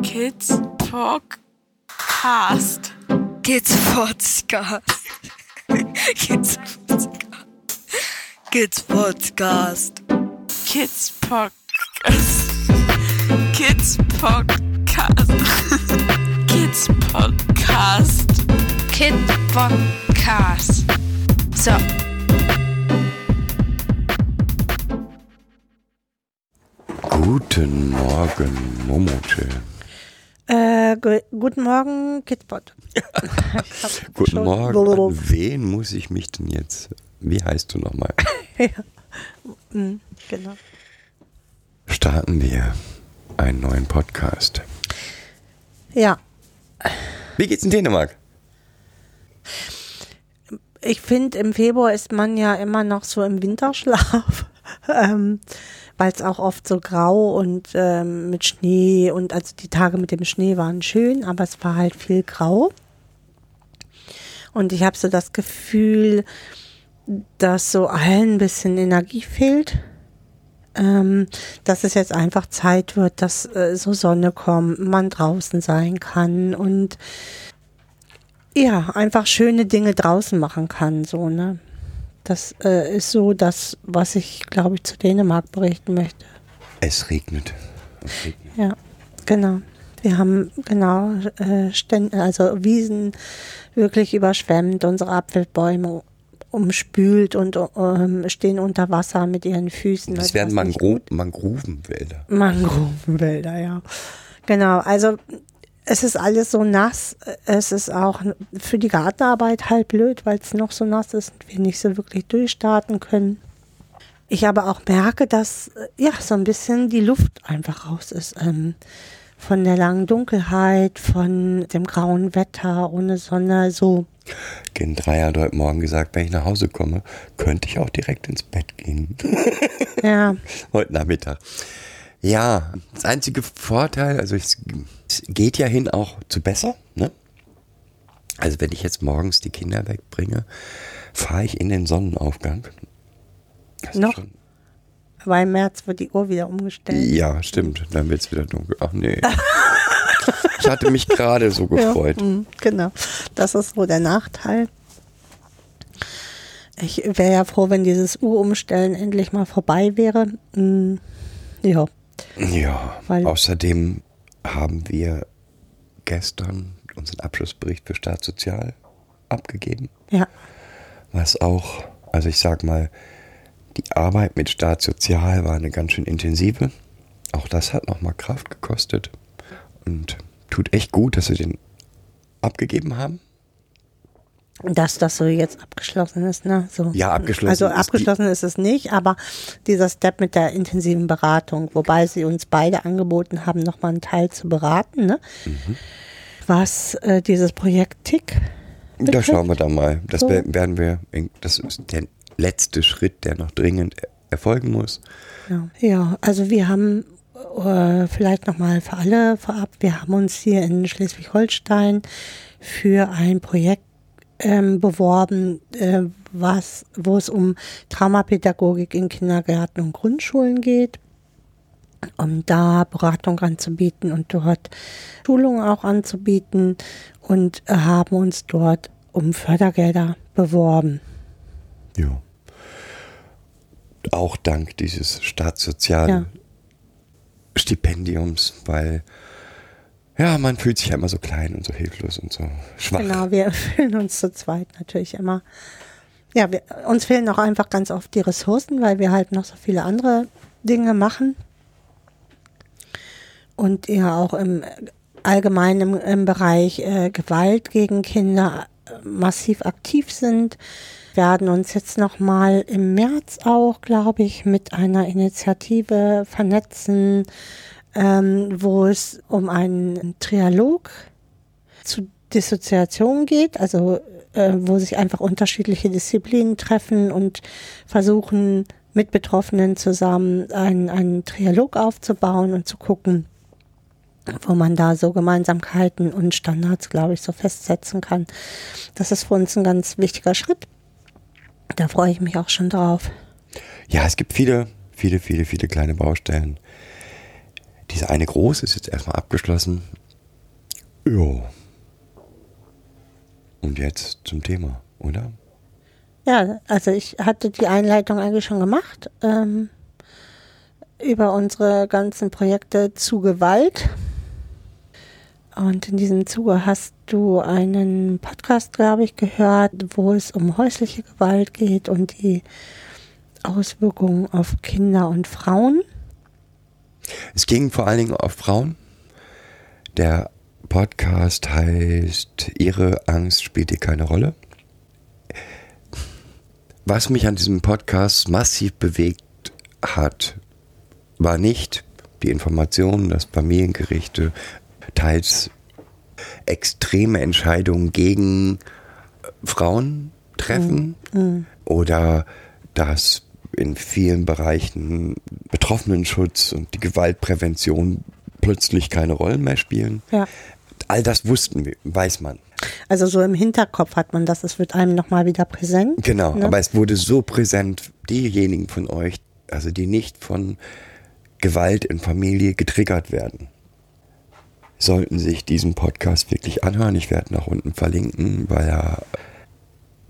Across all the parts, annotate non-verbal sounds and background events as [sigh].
[laughs] Kids Podcast. Kids Podcast. Kids Podcast. Kids Podcast. Kids Podcast. Kids Podcast. Kids Podcast. Kid Podcast. So. Guten Morgen, Momoche. Äh, gu guten Morgen, Kidbot. [laughs] Guten schon- Morgen. An wen muss ich mich denn jetzt? Wie heißt du nochmal? [laughs] Mhm, genau. Starten wir einen neuen Podcast. Ja, Wie geht's in Dänemark? ich finde, im Februar ist man ja immer noch so im Winterschlaf, [laughs] ähm, weil es auch oft so grau und ähm, mit Schnee und also die Tage mit dem Schnee waren schön, aber es war halt viel grau. Und ich habe so das Gefühl, dass so allen ein bisschen Energie fehlt. Ähm, dass es jetzt einfach Zeit wird, dass äh, so Sonne kommt, man draußen sein kann und ja, einfach schöne Dinge draußen machen kann, so, ne? Das äh, ist so das, was ich, glaube ich, zu Dänemark berichten möchte. Es regnet. Es regnet. Ja, genau. Wir haben genau äh, Stände, also Wiesen wirklich überschwemmt, unsere Apfelbäume umspült und ähm, stehen unter Wasser mit ihren Füßen. Das nicht, Mangro Mangrovenwälder. Mangrovenwälder, ja. Genau, also es ist alles so nass. Es ist auch für die Gartenarbeit halt blöd, weil es noch so nass ist und wir nicht so wirklich durchstarten können. Ich aber auch merke, dass äh, ja so ein bisschen die Luft einfach raus ist. Ähm, von der langen Dunkelheit, von dem grauen Wetter ohne Sonne, so. Gen 3 hat heute Morgen gesagt, wenn ich nach Hause komme, könnte ich auch direkt ins Bett gehen. Ja, [laughs] heute Nachmittag. Ja, das einzige Vorteil, also es, geht ja hin auch zu besser, ne? Also wenn ich jetzt morgens die Kinder wegbringe, fahre ich in den Sonnenaufgang. Das Noch? weil im März wird die Uhr wieder umgestellt. Ja, stimmt. Dann wird es wieder dunkel. Ach nee. [laughs] ich hatte mich gerade so gefreut. Ja, mm, genau. Das ist so der Nachteil. Ich wäre ja froh, wenn dieses Uhrumstellen endlich mal vorbei wäre. Mm, Ja, Ja, Weil- außerdem haben wir gestern unseren Abschlussbericht für Staatssozial abgegeben. ja, was auch, also ich sag mal, die Arbeit mit Staatssozial war eine ganz schön intensive. Auch das hat nochmal Kraft gekostet und tut echt gut, dass sie den abgegeben haben. Dass das so jetzt abgeschlossen ist, ne? So. Ja, abgeschlossen Also ist abgeschlossen ist es nicht, aber dieser Step mit der intensiven Beratung, wobei sie uns beide angeboten haben, nochmal einen Teil zu beraten, ne? Mhm. Was äh, dieses Projekt TIC Da schauen wir dann mal. Das So. wer- werden wir, das ist der letzte Schritt, der noch dringend er- erfolgen muss. Ja, ja also wir haben äh, vielleicht nochmal für alle vorab, wir haben uns hier in Schleswig-Holstein für ein Projekt ähm, beworben, äh, was, wo es um Traumapädagogik in Kindergärten und Grundschulen geht, um da Beratung anzubieten und dort Schulungen auch anzubieten und äh, haben uns dort um Fördergelder beworben. Ja. Auch dank dieses Staatssozialstipendiums, weil ja, man fühlt sich ja immer so klein und so hilflos und so schwach. Genau, wir [laughs] fühlen uns zu zweit natürlich immer. Ja, wir, uns fehlen auch einfach ganz oft die Ressourcen, weil wir halt noch so viele andere Dinge machen. Und ja auch im allgemeinen im, im Bereich äh, Gewalt gegen Kinder äh, massiv aktiv sind. Werden uns jetzt nochmal im März auch, glaube ich, mit einer Initiative vernetzen, ähm, wo es um einen Trialog zu Dissoziation geht, also äh, wo sich einfach unterschiedliche Disziplinen treffen und versuchen, mit Betroffenen zusammen einen, einen Trialog aufzubauen und zu gucken, wo man da so Gemeinsamkeiten und Standards, glaube ich, so festsetzen kann. Das ist für uns ein ganz wichtiger Schritt. Da freue ich mich auch schon drauf. Ja, es gibt viele, viele, viele, viele kleine Baustellen. Diese eine große ist jetzt erstmal abgeschlossen. Jo. Und jetzt zum Thema, oder? Ja, also ich hatte die Einleitung eigentlich schon gemacht ähm, über unsere ganzen Projekte zu Gewalt. Und in diesem Zuge hast du einen Podcast, glaube ich, gehört, wo es um häusliche Gewalt geht und die Auswirkungen auf Kinder und Frauen. Es ging vor allen Dingen auf Frauen. Der Podcast heißt Ihre Angst spielt dir keine Rolle. Was mich an diesem Podcast massiv bewegt hat, war nicht die Information, dass Familiengerichte teils extreme Entscheidungen gegen Frauen treffen Mhm. oder dass in vielen Bereichen Betroffenenschutz und die Gewaltprävention plötzlich keine Rollen mehr spielen. Ja. All das wussten wir, weiß man. Also so im Hinterkopf hat man das, es wird einem nochmal wieder präsent. Genau, ne? aber es wurde so präsent, diejenigen von euch, also die nicht von Gewalt in Familie getriggert werden, sollten sich diesen Podcast wirklich anhören. Ich werde nach unten verlinken, weil er,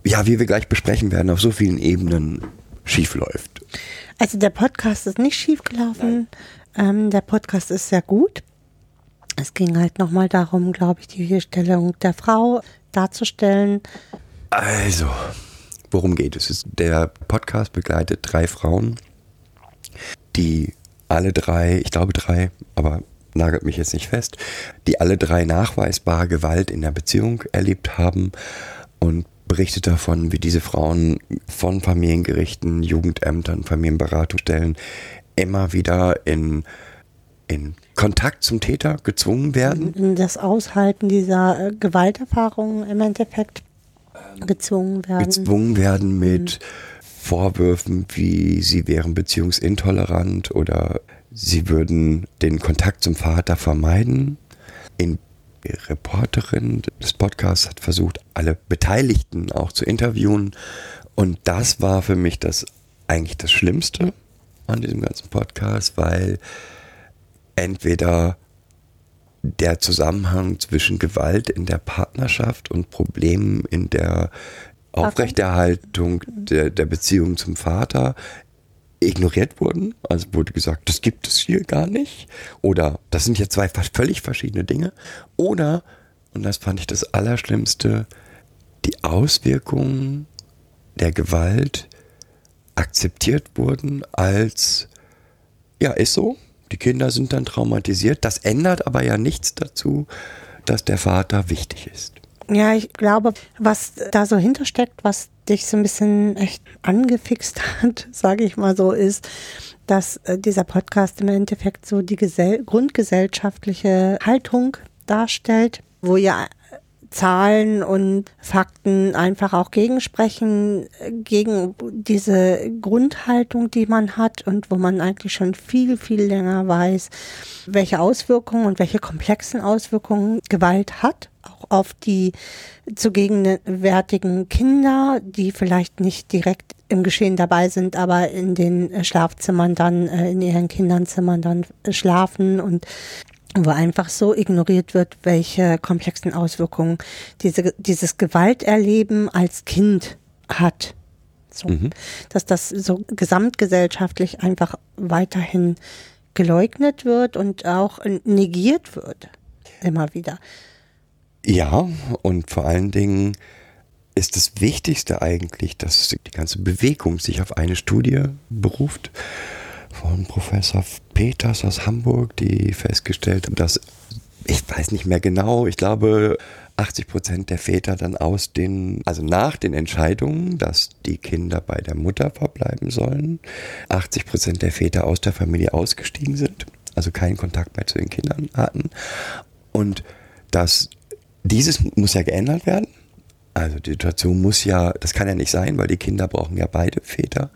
ja, wie wir gleich besprechen werden, auf so vielen Ebenen schief läuft. Also der Podcast ist nicht schief gelaufen. Ähm, der Podcast ist sehr gut. Es ging halt nochmal darum, glaube ich, die Stellung der Frau darzustellen. Also, worum geht es? Es- Der Podcast begleitet drei Frauen, die alle drei, ich glaube drei, aber nagelt mich jetzt nicht fest, die alle drei nachweisbar Gewalt in der Beziehung erlebt haben und berichtet davon, wie diese Frauen von Familiengerichten, Jugendämtern, Familienberatungsstellen immer wieder in, in Kontakt zum Täter gezwungen werden. das Aushalten dieser äh, Gewalterfahrungen im Endeffekt gezwungen werden. gezwungen werden mit Vorwürfen, wie sie wären beziehungsintolerant oder sie würden den Kontakt zum Vater vermeiden. In Reporterin des Podcasts hat versucht, alle Beteiligten auch zu interviewen. Und das war für mich das eigentlich das Schlimmste an diesem ganzen Podcast, weil entweder der Zusammenhang zwischen Gewalt in der Partnerschaft und Problemen in der Aufrechterhaltung der, der Beziehung zum Vater ignoriert wurden. Also wurde gesagt, das gibt es hier gar nicht. Oder das sind jetzt zwei völlig verschiedene Dinge. Oder, und das fand ich das Allerschlimmste, die Auswirkungen der Gewalt akzeptiert wurden als, ja, ist so. Die Kinder sind dann traumatisiert. Das ändert aber ja nichts dazu, dass der Vater wichtig ist. Ja, ich glaube, was da so hintersteckt, was dich so ein bisschen echt angefixt hat, [laughs] sage ich mal so, ist, dass äh, dieser Podcast im Endeffekt so die Gesell grundgesellschaftliche Haltung darstellt, wo ja äh, Zahlen und Fakten einfach auch gegensprechen, gegen diese Grundhaltung, die man hat und wo man eigentlich schon viel, viel länger weiß, welche Auswirkungen und welche komplexen Auswirkungen Gewalt hat, auch auf die zu gegenwärtigen Kinder, die vielleicht nicht direkt im Geschehen dabei sind, aber in den äh, Schlafzimmern dann, äh, in ihren Kindernzimmern dann äh, schlafen und wo einfach so ignoriert wird, welche komplexen Auswirkungen diese, dieses Gewalterleben als Kind hat. So, Dass das so gesamtgesellschaftlich einfach weiterhin geleugnet wird und auch negiert wird. Immer wieder. Ja, und vor allen Dingen ist das Wichtigste eigentlich, dass die ganze Bewegung sich auf eine Studie beruft von Professor Peters aus Hamburg, die festgestellt hat, dass, ich weiß nicht mehr genau, ich glaube 80 Prozent der Väter dann aus den, also nach den Entscheidungen, dass die Kinder bei der Mutter verbleiben sollen, 80 Prozent der Väter aus der Familie ausgestiegen sind, also keinen Kontakt mehr zu den Kindern hatten. Und dass dieses muss ja geändert werden. Also die Situation muss ja, das kann ja nicht sein, weil die Kinder brauchen ja beide Väter.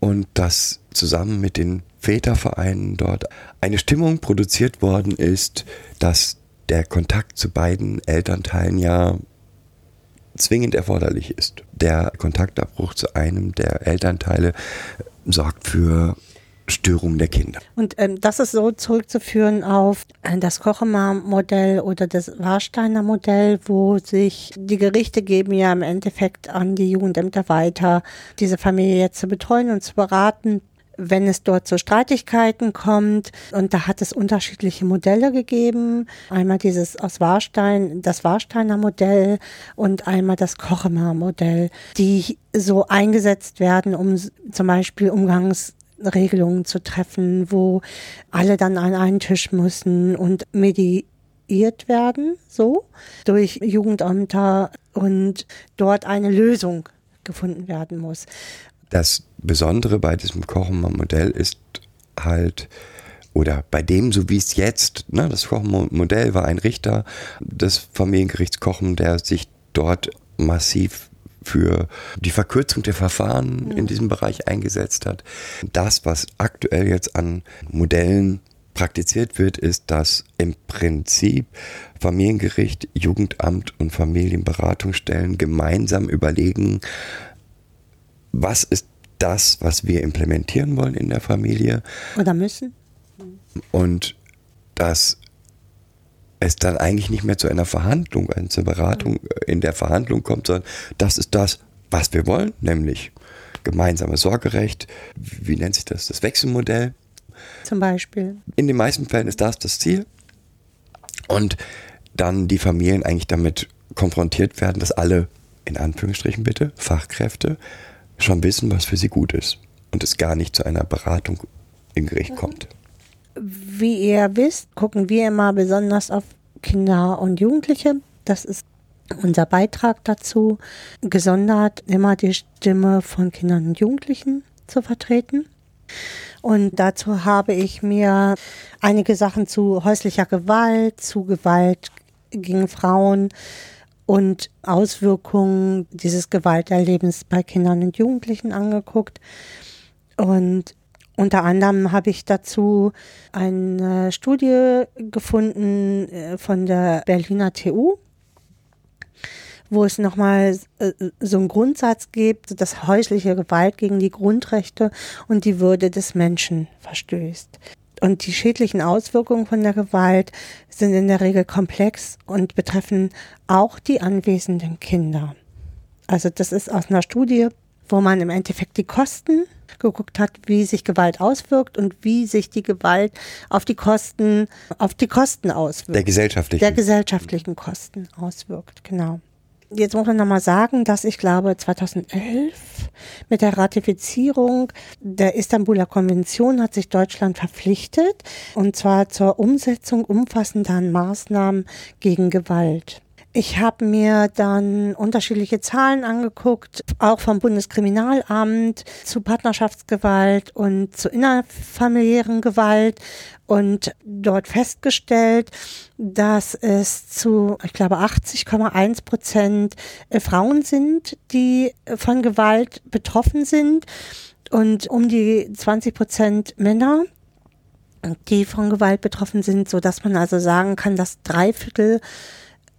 Und dass zusammen mit den Vätervereinen dort eine Stimmung produziert worden ist, dass der Kontakt zu beiden Elternteilen ja zwingend erforderlich ist. Der Kontaktabbruch zu einem der Elternteile sorgt für Störungen der Kinder. Und ähm, das ist so zurückzuführen auf äh, das Kochemer-Modell oder das Warsteiner Modell, wo sich die Gerichte geben ja im Endeffekt an die Jugendämter weiter, diese Familie jetzt zu betreuen und zu beraten wenn es dort zu Streitigkeiten kommt. Und da hat es unterschiedliche Modelle gegeben. Einmal dieses aus Warstein, das Warsteiner Modell und einmal das Kochemer Modell, die so eingesetzt werden, um zum Beispiel Umgangsregelungen zu treffen, wo alle dann an einen Tisch müssen und mediiert werden, so durch Jugendämter und dort eine Lösung gefunden werden muss. Das Besondere bei diesem Kochemer Modell ist halt, oder bei dem, so wie es jetzt, ne, das Kochemer Modell war ein Richter des Familiengerichts Kochen, der sich dort massiv für die Verkürzung der Verfahren in diesem Bereich eingesetzt hat. Das, was aktuell jetzt an Modellen praktiziert wird, ist, dass im Prinzip Familiengericht, Jugendamt und Familienberatungsstellen gemeinsam überlegen, was ist das, was wir implementieren wollen in der Familie. Oder müssen. Und dass es dann eigentlich nicht mehr zu einer Verhandlung, äh, zur Beratung in der Verhandlung kommt, sondern das ist das, was wir wollen, nämlich gemeinsames Sorgerecht, wie nennt sich das, das Wechselmodell. Zum Beispiel. In den meisten Fällen ist das das Ziel. Und dann die Familien eigentlich damit konfrontiert werden, dass alle, in Anführungsstrichen bitte, Fachkräfte schon wissen, was für sie gut ist und es gar nicht zu einer Beratung im Gericht mhm. kommt. Wie ihr wisst, gucken wir immer besonders auf Kinder und Jugendliche. Das ist unser Beitrag dazu, gesondert immer die Stimme von Kindern und Jugendlichen zu vertreten. Und dazu habe ich mir einige Sachen zu häuslicher Gewalt, zu Gewalt gegen Frauen, und Auswirkungen dieses Gewalterlebens bei Kindern und Jugendlichen angeguckt. Und unter anderem habe ich dazu eine Studie gefunden äh, von der Berliner TU, wo es nochmal äh, so einen Grundsatz gibt, dass häusliche Gewalt gegen die Grundrechte und die Würde des Menschen verstößt. Und die schädlichen Auswirkungen von der Gewalt sind in der Regel komplex und betreffen auch die anwesenden Kinder. Also das ist aus einer Studie, wo man im Endeffekt die Kosten geguckt hat, wie sich Gewalt auswirkt und wie sich die Gewalt auf die Kosten, auf die Kosten auswirkt. Der gesellschaftlichen. Der gesellschaftlichen Kosten auswirkt, genau. Jetzt muss man nochmal sagen, dass ich glaube 2011 mit der Ratifizierung der Istanbuler Konvention hat sich Deutschland verpflichtet und zwar zur Umsetzung umfassender Maßnahmen gegen Gewalt. Ich habe mir dann unterschiedliche Zahlen angeguckt, auch vom Bundeskriminalamt zu Partnerschaftsgewalt und zu innerfamiliären Gewalt und dort festgestellt, dass es zu, ich glaube, 80,1 Prozent äh, Frauen sind, die von Gewalt betroffen sind und um die 20 Prozent Männer die von Gewalt betroffen sind, so dass man also sagen kann, dass drei Viertel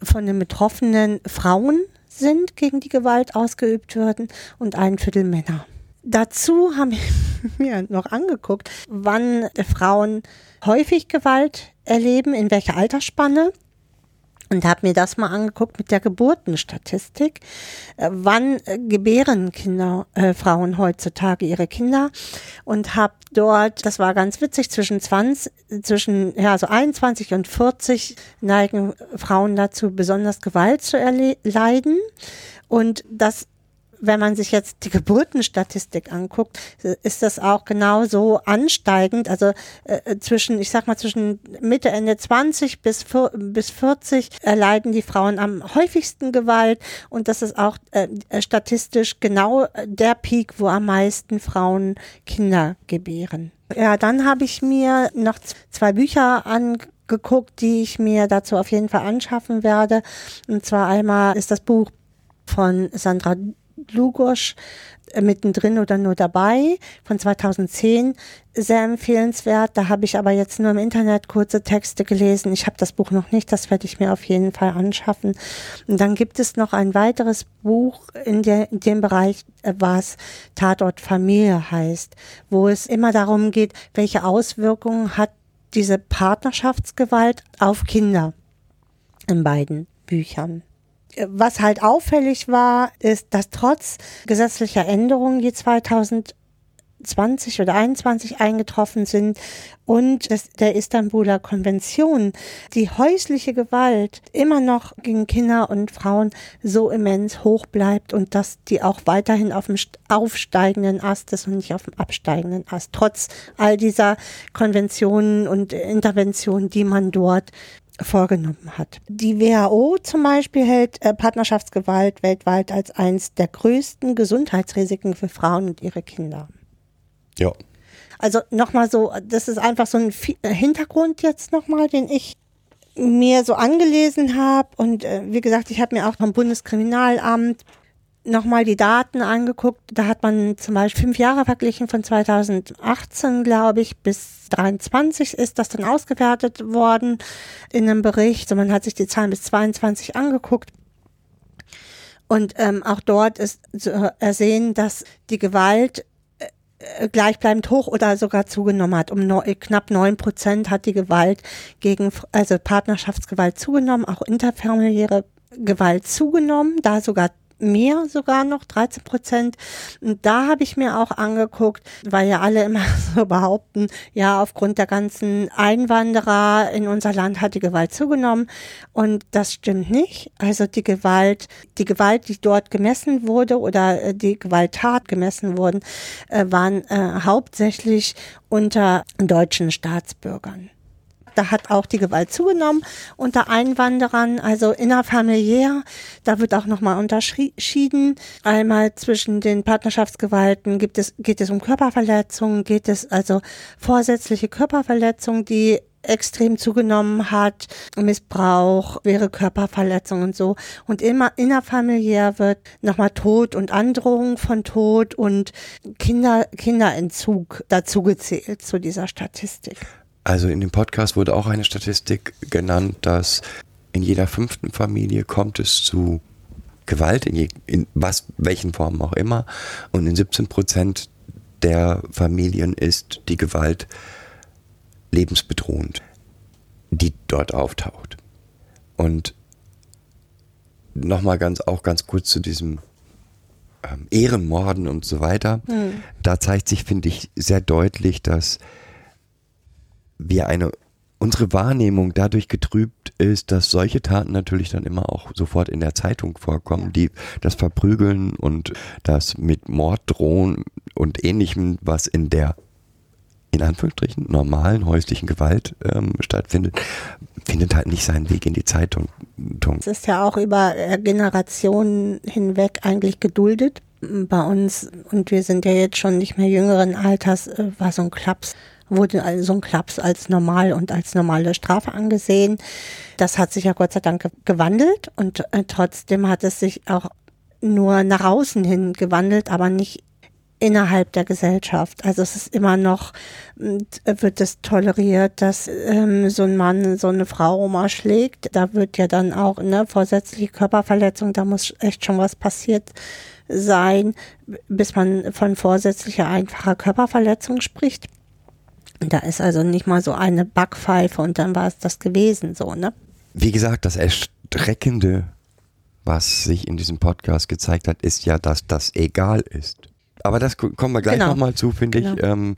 von den Betroffenen Frauen sind, gegen die Gewalt ausgeübt werden und ein Viertel Männer. Dazu haben wir [laughs] mir noch angeguckt, wann Frauen häufig Gewalt erleben, in welcher Altersspanne und habe mir das mal angeguckt mit der Geburtenstatistik. Äh, wann äh, gebären Kinder, äh, Frauen heutzutage ihre Kinder? Und habe dort, das war ganz witzig, zwischen 20, zwischen, ja, so 21 und 40 neigen Frauen dazu, besonders Gewalt zu erleiden. Und das wenn man sich jetzt die Geburtenstatistik anguckt, ist das auch genauso ansteigend. Also äh, zwischen, ich sag mal, zwischen Mitte, Ende 20 bis, bis 40 erleiden die Frauen am häufigsten Gewalt und das ist auch äh, statistisch genau der Peak, wo am meisten Frauen Kinder gebären. Ja, dann habe ich mir noch zwei Bücher angeguckt, die ich mir dazu auf jeden Fall anschaffen werde. Und zwar einmal ist das Buch von Sandra Dlugosch äh, mittendrin oder nur dabei von 2010 sehr empfehlenswert. Da habe ich aber jetzt nur im Internet kurze Texte gelesen. Ich habe das Buch noch nicht, das werde ich mir auf jeden Fall anschaffen. Und dann gibt es noch ein weiteres Buch in, der, in dem Bereich, äh, was Tatort Familie heißt, wo es immer darum geht, welche Auswirkungen hat diese Partnerschaftsgewalt auf Kinder in beiden Büchern. Was halt auffällig war, ist, dass trotz gesetzlicher Änderungen, die 2020 oder 21 eingetroffen sind und der Istanbuler Konvention die häusliche Gewalt immer noch gegen Kinder und Frauen so immens hoch bleibt und dass die auch weiterhin auf dem aufsteigenden Ast ist und nicht auf dem absteigenden Ast, trotz all dieser Konventionen und Interventionen, die man dort vorgenommen hat. Die WHO zum Beispiel hält äh, Partnerschaftsgewalt weltweit als eines der größten Gesundheitsrisiken für Frauen und ihre Kinder. Ja. Also nochmal so, das ist einfach so ein äh, Hintergrund jetzt nochmal, den ich mir so angelesen habe. Und äh, wie gesagt, ich habe mir auch vom Bundeskriminalamt nochmal die Daten angeguckt. Da hat man zum Beispiel fünf Jahre verglichen von 2018, glaube ich, bis 23 ist das dann ausgewertet worden in einem Bericht. So, man hat sich die Zahlen bis 22 angeguckt. Und ähm, auch dort ist zu ersehen, dass die Gewalt äh, gleichbleibend hoch oder sogar zugenommen hat. Um no, knapp neun Prozent hat die Gewalt gegen, also Partnerschaftsgewalt zugenommen, auch interfamiliäre Gewalt zugenommen, da sogar mehr sogar noch, 13 Prozent. Und da habe ich mir auch angeguckt, weil ja alle immer [laughs] so behaupten, ja, aufgrund der ganzen Einwanderer in unser Land hat die Gewalt zugenommen. Und das stimmt nicht. Also die Gewalt, die Gewalt, die dort gemessen wurde oder äh, die Gewalttat gemessen wurden, äh, waren äh, hauptsächlich unter deutschen Staatsbürgern. Da hat auch die Gewalt zugenommen unter Einwanderern, also innerfamiliär. Da wird auch nochmal unterschieden. Einmal zwischen den Partnerschaftsgewalten gibt es, geht es um Körperverletzungen, geht es also vorsätzliche Körperverletzungen, die extrem zugenommen hat, Missbrauch, schwere Körperverletzung und so. Und immer innerfamiliär wird nochmal Tod und Androhung von Tod und Kinder, Kinderentzug dazu gezählt zu dieser Statistik. Also in dem Podcast wurde auch eine Statistik genannt, dass in jeder fünften Familie kommt es zu Gewalt, in, je, in was, welchen Formen auch immer. Und in 17 Prozent der Familien ist die Gewalt lebensbedrohend, die dort auftaucht. Und nochmal ganz, auch ganz kurz zu diesem ähm, Ehrenmorden und so weiter. Mhm. Da zeigt sich, finde ich, sehr deutlich, dass wir eine unsere Wahrnehmung dadurch getrübt ist, dass solche Taten natürlich dann immer auch sofort in der Zeitung vorkommen, die das Verprügeln und das mit Mord drohen und ähnlichem, was in der in Anführungsstrichen normalen häuslichen Gewalt ähm, stattfindet, findet halt nicht seinen Weg in die Zeitung. Es ist ja auch über äh, Generationen hinweg eigentlich geduldet. Bei uns, und wir sind ja jetzt schon nicht mehr jüngeren Alters, äh, war so ein Klaps wurde so ein Klaps als normal und als normale Strafe angesehen. Das hat sich ja Gott sei Dank gewandelt und äh, trotzdem hat es sich auch nur nach außen hin gewandelt, aber nicht innerhalb der Gesellschaft. Also es ist immer noch, wird es toleriert, dass ähm, so ein Mann so eine Frau mal schlägt. Da wird ja dann auch ne, vorsätzliche Körperverletzung, da muss echt schon was passiert sein, bis man von vorsätzlicher einfacher Körperverletzung spricht. Da ist also nicht mal so eine Backpfeife und dann war es das gewesen, so, ne? Wie gesagt, das Erstreckende, was sich in diesem Podcast gezeigt hat, ist ja, dass das egal ist. Aber das kommen wir gleich genau. nochmal zu, finde genau. ich. Ähm,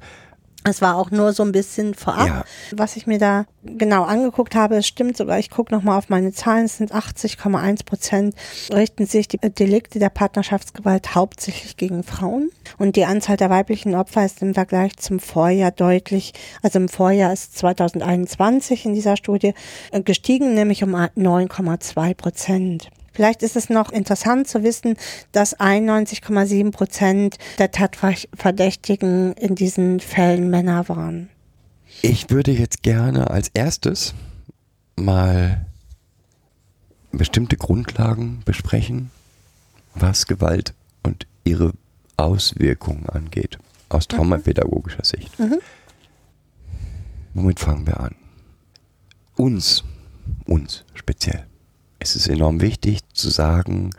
es war auch nur so ein bisschen vorab, ja. was ich mir da genau angeguckt habe. Es stimmt sogar, ich gucke nochmal auf meine Zahlen, es sind 80,1 Prozent, richten sich die Delikte der Partnerschaftsgewalt hauptsächlich gegen Frauen. Und die Anzahl der weiblichen Opfer ist im Vergleich zum Vorjahr deutlich, also im Vorjahr ist 2021 in dieser Studie äh, gestiegen, nämlich um 9,2 Prozent. Vielleicht ist es noch interessant zu wissen, dass 91,7 Prozent der Tatverdächtigen in diesen Fällen Männer waren. Ich würde jetzt gerne als erstes mal bestimmte Grundlagen besprechen, was Gewalt und ihre Auswirkungen angeht, aus traumapädagogischer Sicht. Womit fangen wir an? Uns, uns speziell. Es ist enorm wichtig zu sagen,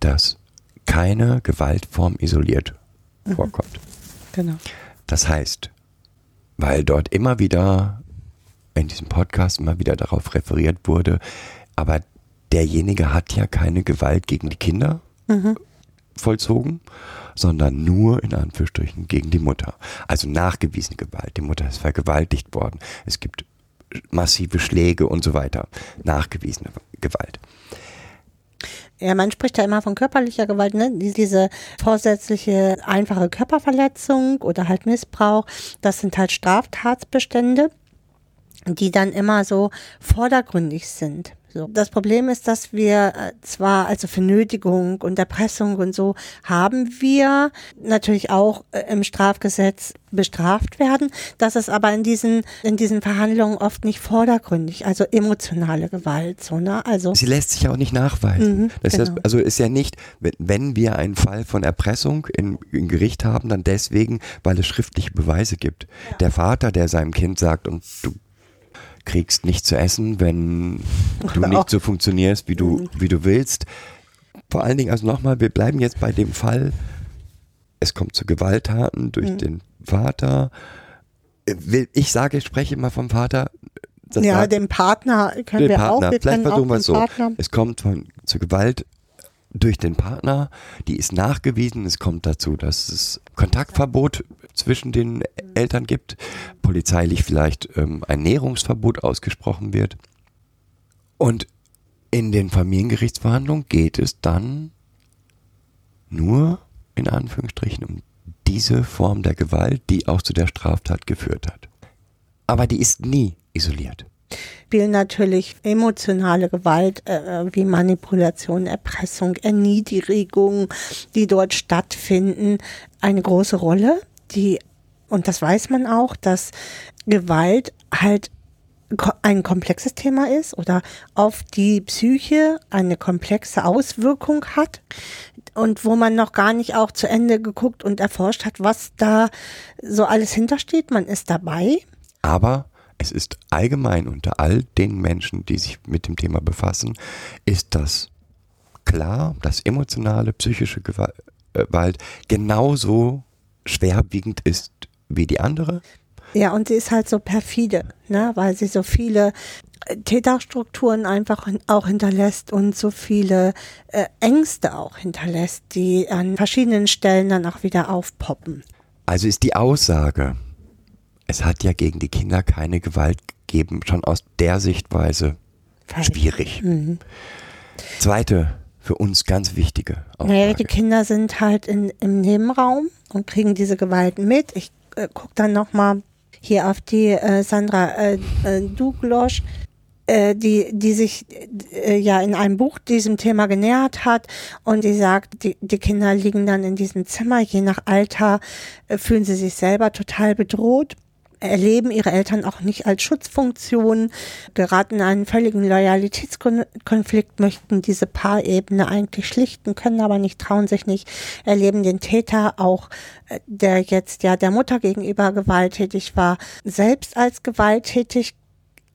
dass keine Gewaltform isoliert vorkommt. Genau. Das heißt, weil dort immer wieder in diesem Podcast immer wieder darauf referiert wurde, aber derjenige hat ja keine Gewalt gegen die Kinder vollzogen, sondern nur in Anführungsstrichen gegen die Mutter. Also nachgewiesene Gewalt. Die Mutter ist vergewaltigt worden. Es gibt massive Schläge und so weiter. Nachgewiesene Gewalt. Ja, man spricht ja immer von körperlicher Gewalt, ne? Die- Diese vorsätzliche einfache Körperverletzung oder halt Missbrauch, das sind halt Straftatsbestände, die dann immer so vordergründig sind. So. Das Problem ist, dass wir äh, zwar also für Nötigung und Erpressung und so haben wir natürlich auch äh, im Strafgesetz bestraft werden, dass es aber in diesen in diesen Verhandlungen oft nicht vordergründig, also emotionale Gewalt, so ne, also Sie lässt sich ja auch nicht nachweisen. Mhm, das genau. ist, also ist ja nicht, wenn, wir einen Fall von Erpressung in, im Gericht haben, dann deswegen, weil es schriftliche Beweise gibt. Der Vater, der seinem Kind sagt, und du kriegst nicht zu essen, wenn du nicht so funktionierst, wie du, wie du willst. Vor allen Dingen, also nochmal, wir bleiben jetzt bei dem Fall, es kommt zu Gewalttaten durch Mhm. den Vater. Ich sage, ich spreche immer vom Vater. Ja, sagt- dem Partner können wir Partner. auch. Wir Vielleicht versuchen wir es so. Es kommt von, zu Gewalt durch den Partner, die ist nachgewiesen. Es kommt dazu, dass es Kontaktverbot zwischen den Eltern gibt, polizeilich vielleicht ähm, ein Näherungsverbot ausgesprochen wird. Und in den Familiengerichtsverhandlungen geht es dann nur in Anführungsstrichen um diese Form der Gewalt, die auch zu der Straftat geführt hat. Aber die ist nie isoliert. Spielen natürlich emotionale Gewalt äh, wie Manipulation, Erpressung, Erniedrigung, die dort stattfinden, eine große Rolle. Die und das weiß man auch, dass Gewalt halt ein komplexes Thema ist oder auf die Psyche eine komplexe Auswirkung hat und wo man noch gar nicht auch zu Ende geguckt und erforscht hat, was da so alles hintersteht. Man ist dabei. Aber es ist allgemein unter all den Menschen, die sich mit dem Thema befassen, ist das klar, dass emotionale, psychische äh, Gewalt genauso schwerwiegend ist wie die andere. Ja, und sie ist halt so perfide, ne, weil sie so viele äh, Täterstrukturen einfach auch hinterlässt und so viele äh, Ängste auch hinterlässt, die an verschiedenen Stellen dann auch wieder aufpoppen. Also ist die Aussage, es hat ja gegen die Kinder keine Gewalt gegeben, schon aus der Sichtweise schwierig. Zweite, für uns ganz wichtige Naja, die. Kinder sind halt in, im Nebenraum und kriegen diese Gewalt mit. Ich äh, gucke dann nochmal hier auf die äh, Sandra äh, äh, Douglas, äh, die, die sich äh, ja in einem Buch diesem Thema genähert hat und die sagt, die, die Kinder liegen dann in diesem Zimmer, je nach Alter äh, fühlen sie sich selber total bedroht erleben ihre Eltern auch nicht als Schutzfunktion, geraten in einen völligen Loyalitätskonflikt, möchten diese Paarebene eigentlich schlichten, können aber nicht, trauen sich nicht, erleben den Täter auch, äh, der jetzt ja der Mutter gegenüber gewalttätig war, selbst als gewalttätig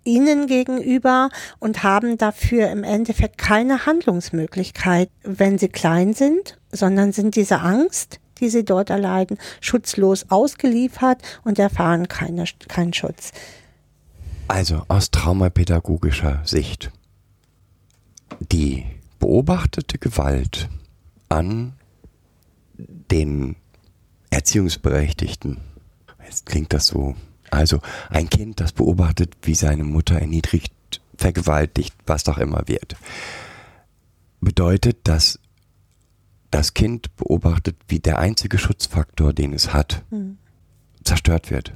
ihnen gegenüber und haben dafür im Endeffekt keine Handlungsmöglichkeit, wenn sie klein sind, sondern sind diese Angst, die sie dort erleiden, schutzlos ausgeliefert und erfahren keine, keinen Schutz. Also aus traumapädagogischer Sicht. Die beobachtete Gewalt an den Erziehungsberechtigten. Jetzt klingt das so. Also ein Kind, das beobachtet, wie seine Mutter erniedrigt, vergewaltigt, was doch immer wird. Bedeutet, dass das Kind beobachtet, wie der einzige Schutzfaktor, den es hat, zerstört wird.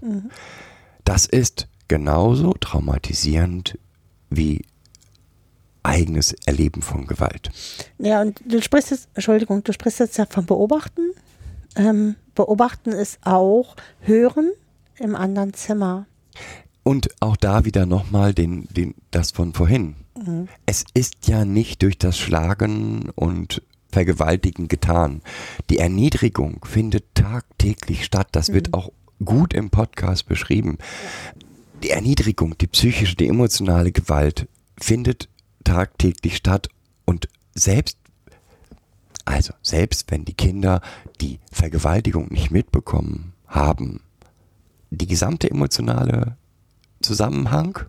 Das ist genauso traumatisierend wie eigenes Erleben von Gewalt. Ja, und du sprichst jetzt, Entschuldigung, du sprichst jetzt ja von Beobachten. Ähm, beobachten ist auch Hören im anderen Zimmer. Und auch da wieder nochmal den, den, das von vorhin. Es ist ja nicht durch das Schlagen und Vergewaltigen getan. Die Erniedrigung findet tagtäglich statt. Das wird auch gut im Podcast beschrieben. Die Erniedrigung, die psychische, die emotionale Gewalt findet tagtäglich statt und selbst also selbst wenn die Kinder die Vergewaltigung nicht mitbekommen haben, die gesamte emotionale Zusammenhang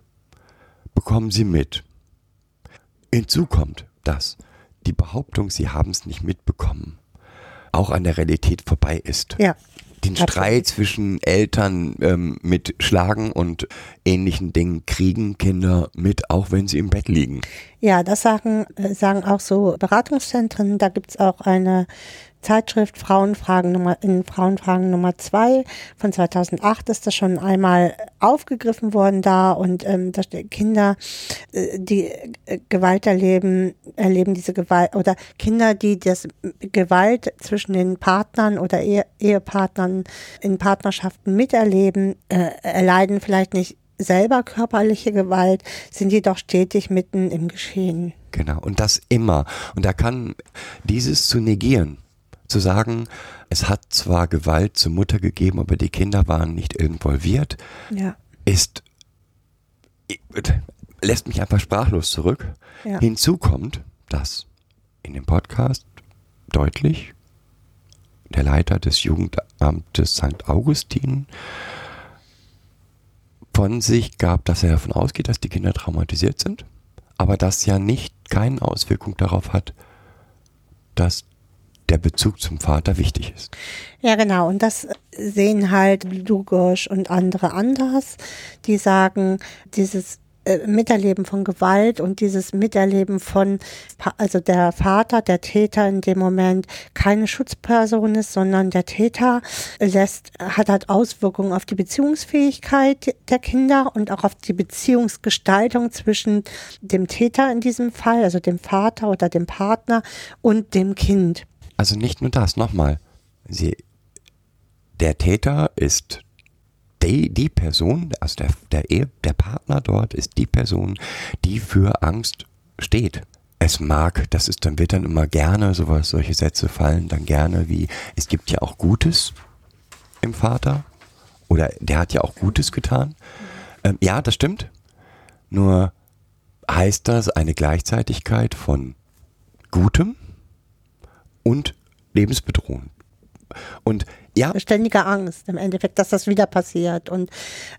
bekommen sie mit. Hinzu kommt, dass die Behauptung, sie haben es nicht mitbekommen, auch an der Realität vorbei ist. Ja. Den Absolut. Streit zwischen Eltern ähm, mit Schlagen und ähnlichen Dingen kriegen Kinder mit, auch wenn sie im Bett liegen. Ja, das sagen, äh, sagen auch so Beratungszentren. Da gibt's auch eine Zeitschrift Frauenfragen Nummer, in Frauenfragen Nummer zwei von 2008 ist das schon einmal aufgegriffen worden da und ähm, da steht Kinder, äh, die äh, Gewalt erleben, erleben diese Gewalt oder Kinder, die das Gewalt zwischen den Partnern oder Ehe, Ehepartnern in Partnerschaften miterleben, äh, erleiden vielleicht nicht selber körperliche Gewalt, sind jedoch stetig mitten im Geschehen. Genau, und das immer. Und da kann dieses zu negieren, zu sagen, es hat zwar Gewalt zur Mutter gegeben, aber die Kinder waren nicht involviert, Ja. ist, lässt mich einfach sprachlos zurück. Ja. Hinzu kommt, dass in dem Podcast deutlich der Leiter des Jugendamtes St. Augustin von sich gab, dass er davon ausgeht, dass die Kinder traumatisiert sind, aber das ja nicht keine Auswirkung darauf hat, dass der Bezug zum Vater wichtig ist. Ja, genau. Und das sehen halt Lugosch und andere anders, die sagen, dieses äh, Miterleben von Gewalt und dieses Miterleben von, also der Vater, der Täter in dem Moment keine Schutzperson ist, sondern der Täter lässt, hat halt Auswirkungen auf die Beziehungsfähigkeit der Kinder und auch auf die Beziehungsgestaltung zwischen dem Täter in diesem Fall, also dem Vater oder dem Partner und dem Kind. Also nicht nur das, nochmal. Sie, der Täter ist die, die Person, also der, der, Ehe, der Partner dort ist die Person, die für Angst steht. Es mag, das ist, dann wird dann immer gerne sowas, solche Sätze fallen dann gerne wie, es gibt ja auch Gutes im Vater oder der hat ja auch Gutes getan. Ähm, ja, das stimmt. Nur heißt das eine Gleichzeitigkeit von Gutem und lebensbedrohend. Und ja, ständige Angst im Endeffekt, dass das wieder passiert und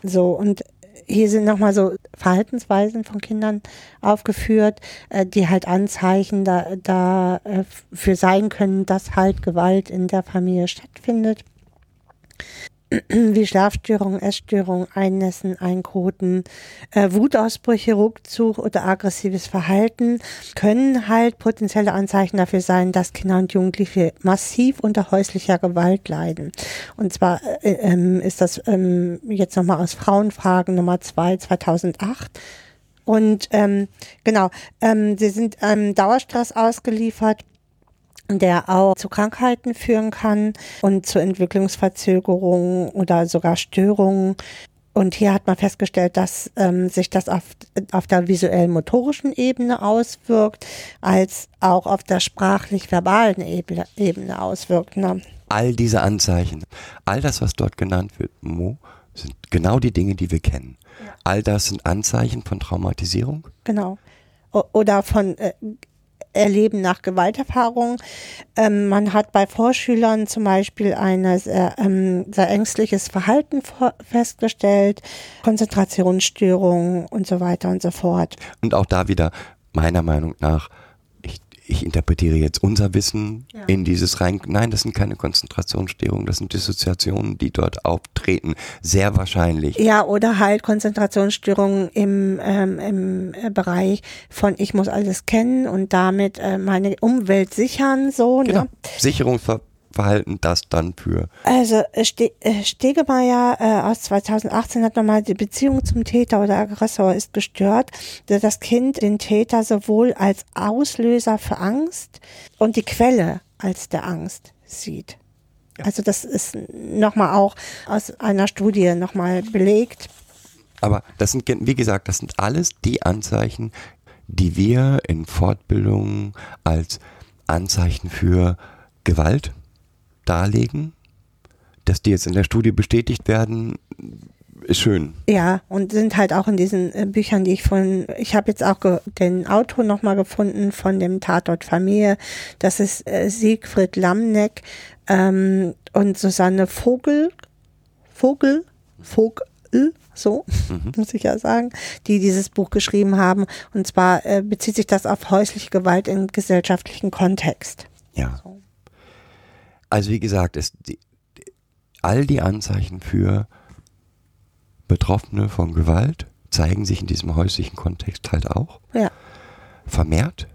so und hier sind nochmal so Verhaltensweisen von Kindern aufgeführt, äh, die halt Anzeichen da, da äh, sein können, dass halt Gewalt in der Familie stattfindet. [clears throat] Wie Schlafstörungen, Essstörungen, Einnässen, Einkoten, äh, Wutausbrüche, Rückzug oder aggressives Verhalten können halt potenzielle Anzeichen dafür sein, dass Kinder und Jugendliche massiv unter häuslicher Gewalt leiden. Und zwar äh, ähm, ist das ähm, jetzt nochmal aus Frauenfragen Nummer 2 2008. Und ähm, genau, ähm, sie sind ähm, Dauerstress ausgeliefert der auch zu Krankheiten führen kann und zu Entwicklungsverzögerungen oder sogar Störungen. Und hier hat man festgestellt, dass ähm, sich das auf, auf der visuell-motorischen Ebene auswirkt, als auch auf der sprachlich-verbalen Ebene, Ebene auswirkt. Ne? all diese Anzeichen, all das, was dort genannt wird, Mo, sind genau die Dinge, die wir kennen. All das sind Anzeichen von Traumatisierung. Genau. O oder von äh, Erleben nach Gewalterfahrung. Ähm, man hat bei Vorschülern zum Beispiel ein sehr, ähm, sehr ängstliches Verhalten festgestellt, Konzentrationsstörungen und so weiter und so fort. Und auch da wieder, meiner Meinung nach, ich, interpretiere jetzt unser Wissen Ja. in dieses rein. Nein, das sind keine Konzentrationsstörungen, das sind Dissoziationen, die dort auftreten. Sehr wahrscheinlich. Ja, oder halt Konzentrationsstörungen im, ähm, im äh, Bereich von ich muss alles kennen und damit äh, meine Umwelt sichern, so. Genau. Ne? Sicherungsverhalten, das dann für Also äh, Ste äh, Stegemeier äh, aus 2018 hat nochmal die Beziehung zum Täter oder Aggressor ist gestört, da das Kind den Täter sowohl als Auslöser für Angst und die Quelle als der Angst sieht. Also das ist nochmal auch aus einer Studie nochmal belegt. Aber das sind, wie gesagt, das sind alles die Anzeichen, die wir in Fortbildungen als Anzeichen für Gewalt darlegen. Dass die jetzt in der Studie bestätigt werden, ist schön. Ja, und sind halt auch in diesen äh, Büchern, die ich von, ich habe jetzt auch den Autor nochmal gefunden von dem Tatort Familie. Das ist äh, Siegfried Lamneck ähm, und Susanne Vogel, Vogel, Vogel, so [laughs] muss ich ja sagen, die dieses Buch geschrieben haben. Und zwar äh, bezieht sich das auf häusliche Gewalt im gesellschaftlichen Kontext. Ja. Also wie gesagt, es, die, all die Anzeichen für Betroffene von Gewalt zeigen sich in diesem häuslichen Kontext halt auch Ja. vermehrt.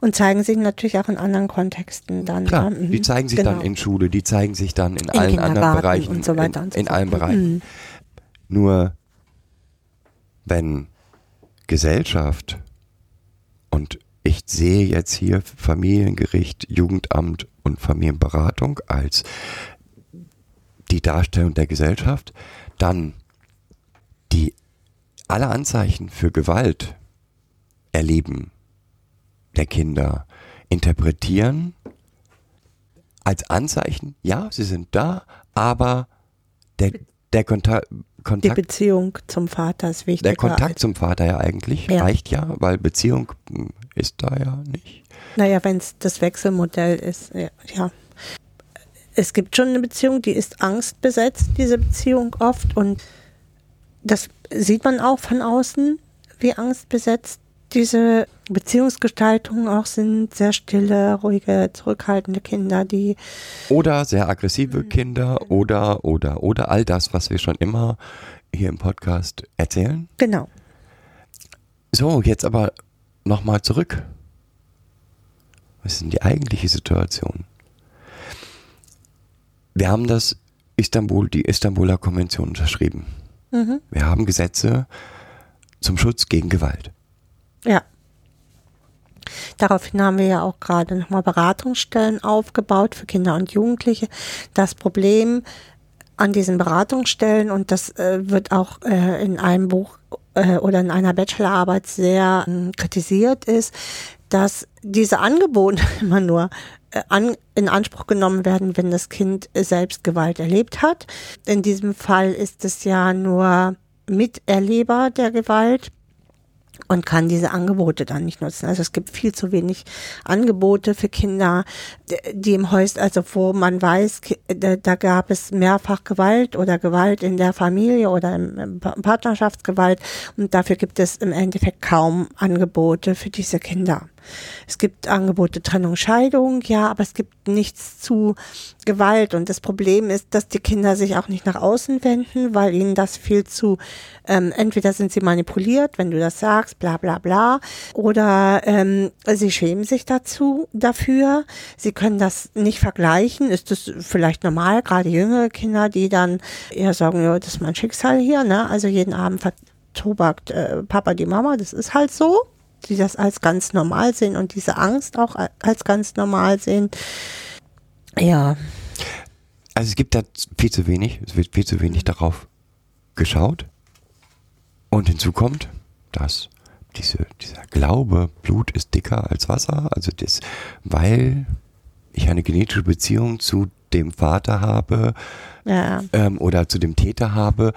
Und zeigen sich natürlich auch in anderen Kontexten dann. Klar, ne? Mhm. die zeigen sich dann Genau. in Schule, die zeigen sich dann in, allen anderen Bereichen, und so weiter in, und so in fort. allen Bereichen. Mhm. Nur wenn Gesellschaft und ich sehe jetzt hier Familiengericht, Jugendamt und Familienberatung als die Darstellung der Gesellschaft, dann die alle Anzeichen für Gewalt erleben der Kinder interpretieren als Anzeichen, ja, sie sind da, aber der, der Konta Die Kontakt, Beziehung zum Vater ist wichtig. der Kontakt zum Vater ja eigentlich Ja. reicht ja, weil Beziehung hm, ist da ja nicht. Naja, wenn es das Wechselmodell ist, ja, ja. Es gibt schon eine Beziehung, die ist angstbesetzt, diese Beziehung oft. Und das sieht man auch von außen, wie angstbesetzt diese Beziehungsgestaltungen auch sind. Sehr stille, ruhige, zurückhaltende Kinder, die Oder sehr aggressive Kinder oder, oder, oder all das, was wir schon immer hier im Podcast erzählen. Genau. So, jetzt aber nochmal zurück. Was ist denn die eigentliche Situation? Wir haben das Istanbul, die Istanbuler Konvention unterschrieben. Mhm. Wir haben Gesetze zum Schutz gegen Gewalt. Ja. Daraufhin haben wir ja auch gerade nochmal Beratungsstellen aufgebaut für Kinder und Jugendliche. Das Problem an diesen Beratungsstellen, und das äh, wird auch äh, in einem Buch äh, oder in einer Bachelorarbeit sehr ähm, kritisiert, ist, dass diese Angebote [laughs] immer nur äh, in Anspruch genommen werden, wenn das Kind selbst Gewalt erlebt hat. In diesem Fall ist es ja nur Miterleber der Gewalt und kann diese Angebote dann nicht nutzen. Also es gibt viel zu wenig Angebote für Kinder, die im Häus, also wo man weiß, da, gab es mehrfach Gewalt oder Gewalt in der Familie oder im, im Pa- Partnerschaftsgewalt und dafür gibt es im Endeffekt kaum Angebote für diese Kinder. Es gibt Angebote Trennung, Scheidung, ja, aber es gibt nichts zu Gewalt. Und das Problem ist, dass die Kinder sich auch nicht nach außen wenden, weil ihnen das viel zu, ähm, entweder sind sie manipuliert, wenn du das sagst, bla bla bla, oder ähm, sie schämen sich dazu, dafür. Sie können das nicht vergleichen. Ist das vielleicht normal, gerade jüngere Kinder, die dann eher sagen, ja, das ist mein Schicksal hier, ne? Also jeden Abend vertobakt äh, Papa die Mama, das ist halt so die das als ganz normal sehen und diese Angst auch als ganz normal sehen. Ja, Also es gibt da viel zu wenig, es wird viel zu wenig darauf geschaut. Und hinzu kommt, dass diese, dieser Glaube, Blut ist dicker als Wasser, also das, weil ich eine genetische Beziehung zu dem Vater habe ja, ähm, oder zu dem Täter habe,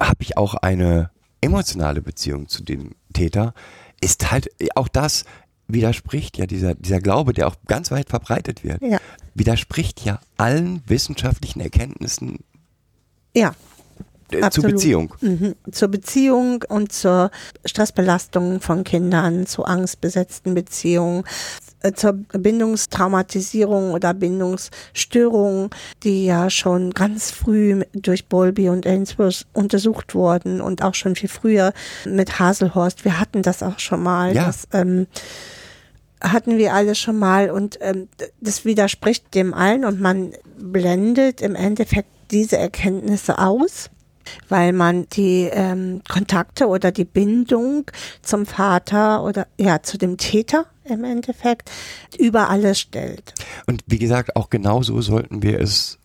habe ich auch eine emotionale Beziehung zu dem Täter, ist halt auch das widerspricht ja dieser, dieser Glaube, der auch ganz weit verbreitet wird, ja, widerspricht ja allen wissenschaftlichen Erkenntnissen ja. äh, zur Absolut. Beziehung. Mhm. Zur Beziehung und zur Stressbelastung von Kindern, zu angstbesetzten Beziehungen, zur Bindungstraumatisierung oder Bindungsstörung, die ja schon ganz früh durch Bowlby und Ainsworth untersucht wurden und auch schon viel früher mit Haselhorst. Wir hatten das auch schon mal. Ja. Das, ähm, hatten wir alles schon mal und ähm, das widerspricht dem allen und man blendet im Endeffekt diese Erkenntnisse aus, weil man die ähm, Kontakte oder die Bindung zum Vater oder ja zu dem Täter im Endeffekt über alles stellt. Und wie gesagt, auch genauso sollten wir es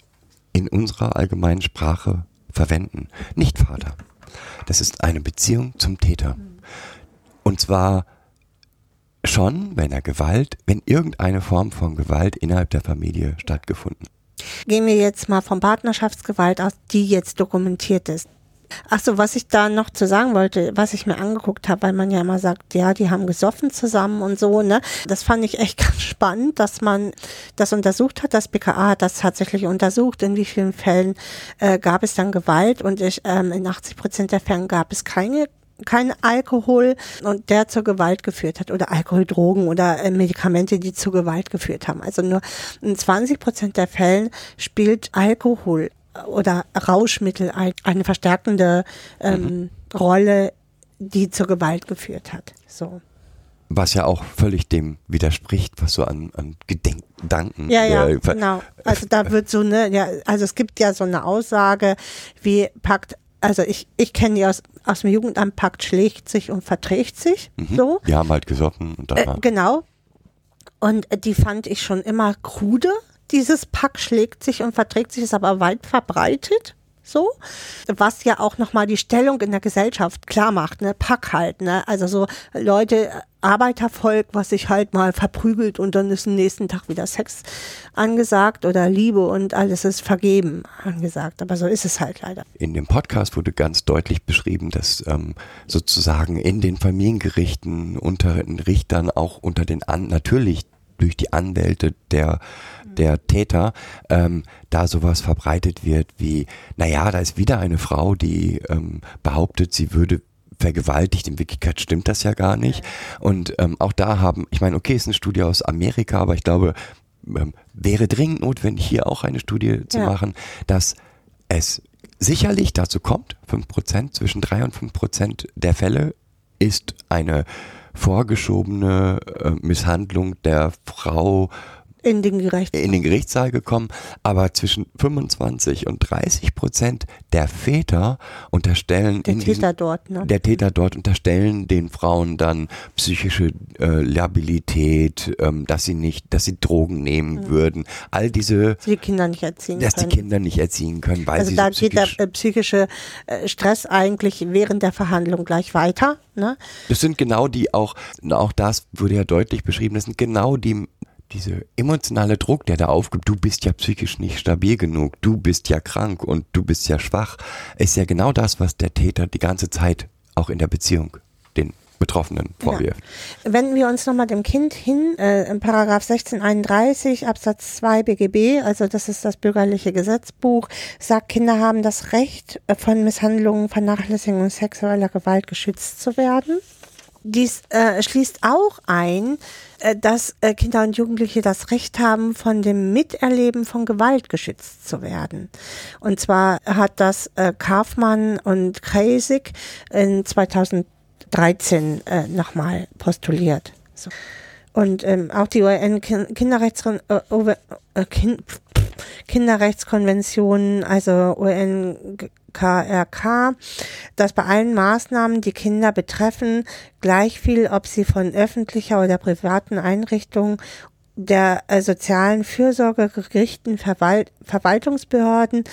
in unserer allgemeinen Sprache verwenden. Nicht Vater. Das ist eine Beziehung zum Täter. Und zwar schon, wenn er Gewalt, wenn irgendeine Form von Gewalt innerhalb der Familie stattgefunden. Gehen wir jetzt mal von Partnerschaftsgewalt aus, die jetzt dokumentiert ist. Ach so, was ich da noch zu sagen wollte, was ich mir angeguckt habe, weil man ja immer sagt, ja, die haben gesoffen zusammen und so, ne? Das fand ich echt [laughs] ganz spannend, dass man das untersucht hat. Das BKA hat das tatsächlich untersucht, in wie vielen Fällen äh, gab es dann Gewalt und ich, ähm, in 80 Prozent der Fällen gab es keine kein Alkohol und der zur Gewalt geführt hat oder Alkohol, Drogen oder äh, Medikamente, die zur Gewalt geführt haben. Also nur in 20 Prozent der Fällen spielt Alkohol oder Rauschmittel ein, eine verstärkende ähm, mhm. Rolle, die zur Gewalt geführt hat. So. Was ja auch völlig dem widerspricht, was so an, an Gedanken. Ja, ja, äh, genau. Also da wird so eine, ja, also es gibt ja so eine Aussage, wie packt also ich, ich kenne die aus, aus dem Jugendamt, packt, schlägt sich und verträgt sich. Mhm. So. Die haben halt gesoffen und. Äh, genau. Und äh, die fand ich schon immer krude. Dieses Pack schlägt sich und verträgt sich, ist aber weit verbreitet so, was ja auch nochmal die Stellung in der Gesellschaft klar macht, ne, Pack halt, ne, also so Leute, Arbeitervolk, was sich halt mal verprügelt und dann ist am nächsten Tag wieder Sex angesagt oder Liebe und alles ist vergeben angesagt, aber so ist es halt leider. In dem Podcast wurde ganz deutlich beschrieben, dass ähm, sozusagen in den Familiengerichten unter den Richtern auch unter den an natürlich durch die Anwälte der der Täter ähm, da sowas verbreitet wird wie, naja, da ist wieder eine Frau, die ähm, behauptet, sie würde vergewaltigt. In Wirklichkeit stimmt das ja gar nicht. Und ähm, auch da haben, ich meine, okay, ist eine Studie aus Amerika, aber ich glaube, ähm, wäre dringend notwendig, hier auch eine Studie zu ja. machen, dass es sicherlich dazu kommt, fünf Prozent, zwischen drei und fünf Prozent der Fälle ist eine vorgeschobene äh, Misshandlung der Frau in den, Gerichtssaal. in den Gerichtssaal gekommen, aber zwischen 25 und 30 Prozent der Väter unterstellen der Täter diesen, dort, ne? der Täter dort unterstellen den Frauen dann psychische äh, Labilität, ähm, dass sie nicht, dass sie Drogen nehmen mhm. würden, all diese, die Kinder nicht erziehen dass können. die Kinder nicht erziehen können, weil also sie da so geht der äh, psychische äh, Stress eigentlich während der Verhandlung gleich weiter. Ne? Das sind genau die auch, auch das wurde ja deutlich beschrieben, das sind genau die diese emotionale Druck, der da aufgibt, du bist ja psychisch nicht stabil genug, du bist ja krank und du bist ja schwach, ist ja genau das, was der Täter die ganze Zeit auch in der Beziehung den Betroffenen vorwirft. Ja. Wenden wir uns nochmal dem Kind hin, äh, in Paragraph 1631 Absatz 2 BGB, also das ist das bürgerliche Gesetzbuch, sagt, Kinder haben das Recht, äh, von Misshandlungen, Vernachlässigung und sexueller Gewalt geschützt zu werden. Dies äh, schließt auch ein, äh, dass äh, Kinder und Jugendliche das Recht haben, von dem Miterleben von Gewalt geschützt zu werden. Und zwar hat das äh, Kaufmann und Kreisig in 2013 äh, nochmal postuliert. So. Und ähm, auch die UN-Kinderrechtskonvention, äh, äh, kind, Kinderrechtskonventionen, UNKRK, dass bei allen Maßnahmen, die Kinder betreffen, gleich viel, ob sie von öffentlicher oder privaten Einrichtungen der äh, sozialen Fürsorge, Gerichten, Verwalt Verwaltungsbehörden,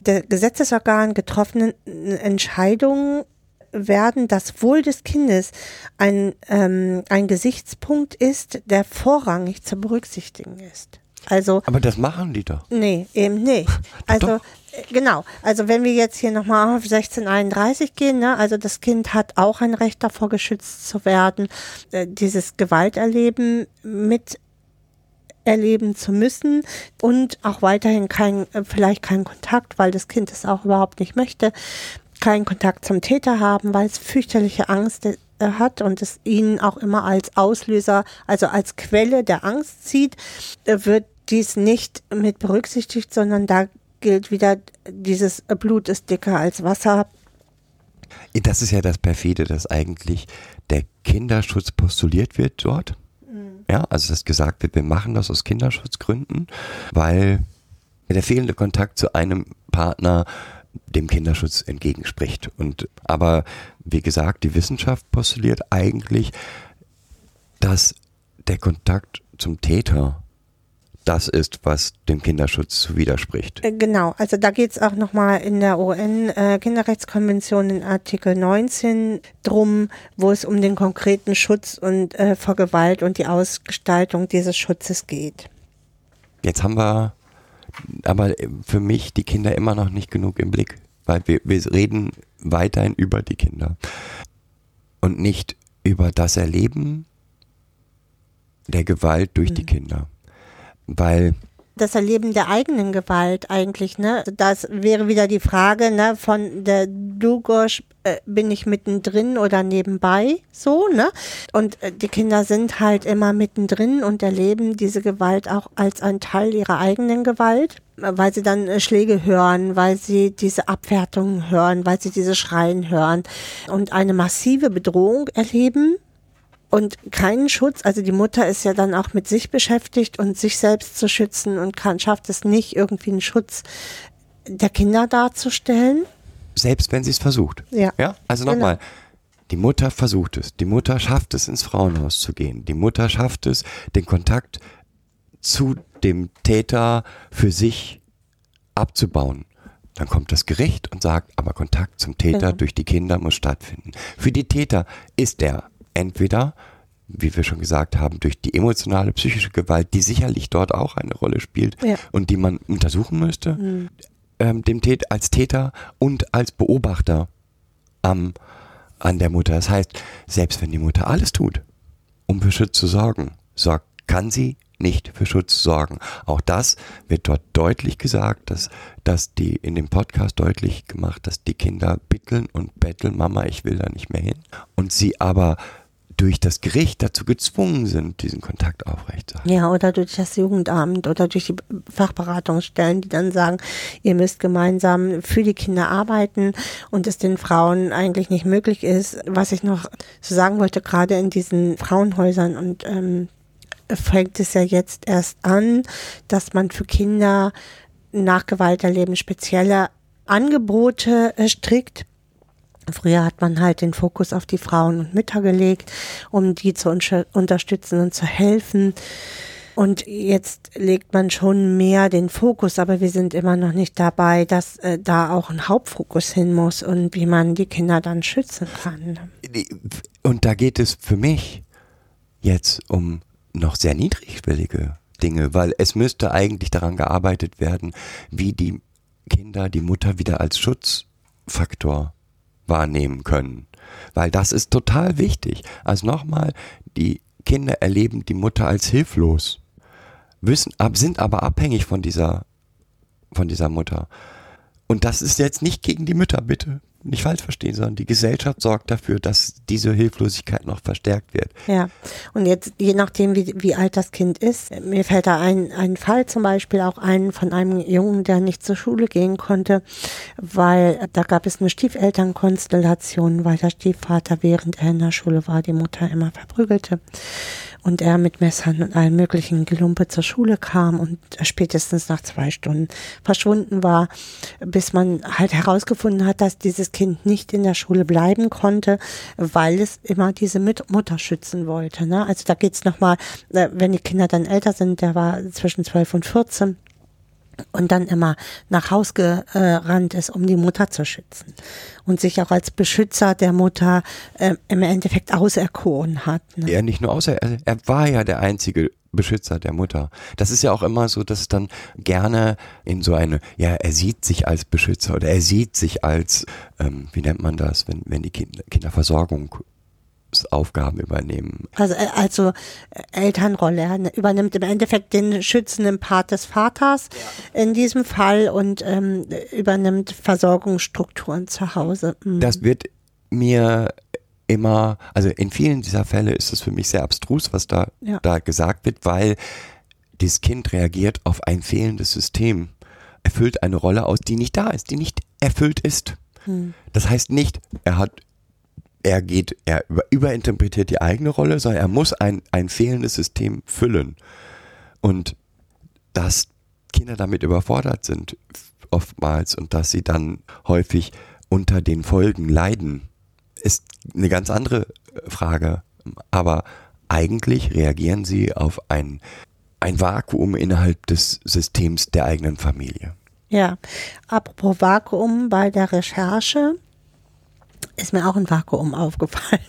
der Gesetzesorgan getroffenen Entscheidungen werden, das Wohl des Kindes ein, ähm, ein Gesichtspunkt ist, der vorrangig zu berücksichtigen ist. Also, Aber das machen die doch. Nee, eben nicht. [laughs] Also doch. Genau, also wenn wir jetzt hier nochmal auf 1631 gehen, ne, also das Kind hat auch ein Recht davor geschützt zu werden, äh, dieses Gewalterleben mit erleben zu müssen und auch weiterhin kein, äh, vielleicht keinen Kontakt, weil das Kind es auch überhaupt nicht möchte, keinen Kontakt zum Täter haben, weil es fürchterliche Angst äh, hat und es ihn auch immer als Auslöser, also als Quelle der Angst sieht, wird dies nicht mit berücksichtigt, sondern da gilt wieder dieses Blut ist dicker als Wasser. Das ist ja das perfide, dass eigentlich der Kinderschutz postuliert wird dort. Mhm. Ja, also dass gesagt wird, wir machen das aus Kinderschutzgründen, weil der fehlende Kontakt zu einem Partner dem Kinderschutz entgegenspricht. Und aber wie gesagt, die Wissenschaft postuliert eigentlich, dass der Kontakt zum Täter das ist, was dem Kinderschutz widerspricht. Äh, Genau, also da geht es auch nochmal in der UN-Kinderrechtskonvention in Artikel 19 drum, wo es um den konkreten Schutz und äh, vor Gewalt und die Ausgestaltung dieses Schutzes geht. Jetzt haben wir aber für mich die Kinder immer noch nicht genug im Blick, weil wir, wir reden weiterhin über die Kinder und nicht über das Erleben der Gewalt durch die Kinder. Weil das Erleben der eigenen Gewalt eigentlich, ne? Das wäre wieder die Frage, ne, von der Dugosch, äh, bin ich mittendrin oder nebenbei, so, ne? Und äh, die Kinder sind halt immer mittendrin und erleben diese Gewalt auch als ein Teil ihrer eigenen Gewalt, weil sie dann äh, Schläge hören, weil sie diese Abwertungen hören, weil sie diese Schreien hören und eine massive Bedrohung erleben und keinen Schutz. Also die Mutter ist ja dann auch mit sich beschäftigt und sich selbst zu schützen und kann, schafft es nicht, irgendwie einen Schutz der Kinder darzustellen. selbst wenn sie es versucht. Ja. Ja, also Genau. nochmal. Die Mutter versucht es. Die Mutter schafft es, ins Frauenhaus zu gehen. Die Mutter schafft es, den Kontakt zu dem Täter für sich abzubauen. Dann kommt das Gericht und sagt, aber Kontakt zum Täter Genau. durch die Kinder muss stattfinden. Für die Täter ist er entweder, wie wir schon gesagt haben, durch die emotionale, psychische Gewalt, die sicherlich dort auch eine Rolle spielt Ja. und die man untersuchen müsste, ähm, dem Tät als Täter und als Beobachter am, an der Mutter. Das heißt, selbst wenn die Mutter alles tut, um für Schutz zu sorgen, sorgt, kann sie nicht für Schutz sorgen. Auch das wird dort deutlich gesagt, dass, dass die in dem Podcast deutlich gemacht, dass die Kinder bitteln und betteln, Mama, ich will da nicht mehr hin. Und sie aber durch das Gericht dazu gezwungen sind, diesen Kontakt aufrechtzuerhalten. Ja, oder durch das Jugendamt oder durch die Fachberatungsstellen, die dann sagen, ihr müsst gemeinsam für die Kinder arbeiten und es den Frauen eigentlich nicht möglich ist. Was ich noch so sagen wollte, gerade in diesen Frauenhäusern und ähm, fängt es ja jetzt erst an, dass man für Kinder nach Gewalterleben spezielle Angebote äh, strickt. Früher hat man halt den Fokus auf die Frauen und Mütter gelegt, um die zu unterstützen und zu helfen. Und jetzt legt man schon mehr den Fokus, aber wir sind immer noch nicht dabei, dass äh, da auch ein Hauptfokus hin muss und wie man die Kinder dann schützen kann. Und da geht es für mich jetzt um noch sehr niedrigschwellige Dinge, weil es müsste eigentlich daran gearbeitet werden, wie die Kinder die Mutter wieder als Schutzfaktor wahrnehmen können. Weil das ist total wichtig. Also nochmal, die Kinder erleben die Mutter als hilflos, wissen, sind aber abhängig von dieser, von dieser Mutter. Und das ist jetzt nicht gegen die Mütter, bitte. Nicht falsch verstehen, sondern die Gesellschaft sorgt dafür, dass diese Hilflosigkeit noch verstärkt wird. Ja, und jetzt, je nachdem, wie, wie alt das Kind ist, mir fällt da ein, ein Fall zum Beispiel auch ein von einem Jungen, der nicht zur Schule gehen konnte, weil da gab es eine Stiefelternkonstellation, weil der Stiefvater, während er in der Schule war, die Mutter immer verprügelte und er mit Messern und allem möglichen Gelumpe zur Schule kam und spätestens nach zwei Stunden verschwunden war, bis man halt herausgefunden hat, dass dieses Kind nicht in der Schule bleiben konnte, weil es immer diese Mutter schützen wollte. Ne? Also da geht's nochmal, äh, wenn die Kinder dann älter sind, der war zwischen 12 und 14 und dann immer nach Haus gerannt ist, um die Mutter zu schützen und sich auch als Beschützer der Mutter äh, im Endeffekt auserkoren hat. Ne? Er nicht nur außer, er, er war ja der einzige Beschützer der Mutter. Das ist ja auch immer so, dass es dann gerne in so eine, ja, er sieht sich als Beschützer oder er sieht sich als, ähm, wie nennt man das, wenn, wenn die Kinder, Kinderversorgung Aufgaben übernehmen. Also, äh, also äh, Elternrolle. Er ne- übernimmt im Endeffekt den schützenden Part des Vaters in diesem Fall und ähm, übernimmt Versorgungsstrukturen zu Hause. Mhm. Das wird mir immer, also in vielen dieser Fälle ist es für mich sehr abstrus, was da, Ja. da gesagt wird, weil dieses Kind reagiert auf ein fehlendes System, erfüllt eine Rolle aus, die nicht da ist, die nicht erfüllt ist. Das heißt nicht, er hat, er geht, er über, überinterpretiert die eigene Rolle, sondern er muss ein, ein fehlendes System füllen. Und dass Kinder damit überfordert sind, oftmals, und dass sie dann häufig unter den Folgen leiden, ist eine ganz andere Frage. Aber eigentlich reagieren sie auf ein ein Vakuum innerhalb des Systems der eigenen Familie. Ja, apropos Vakuum bei der Recherche ist mir auch ein Vakuum aufgefallen.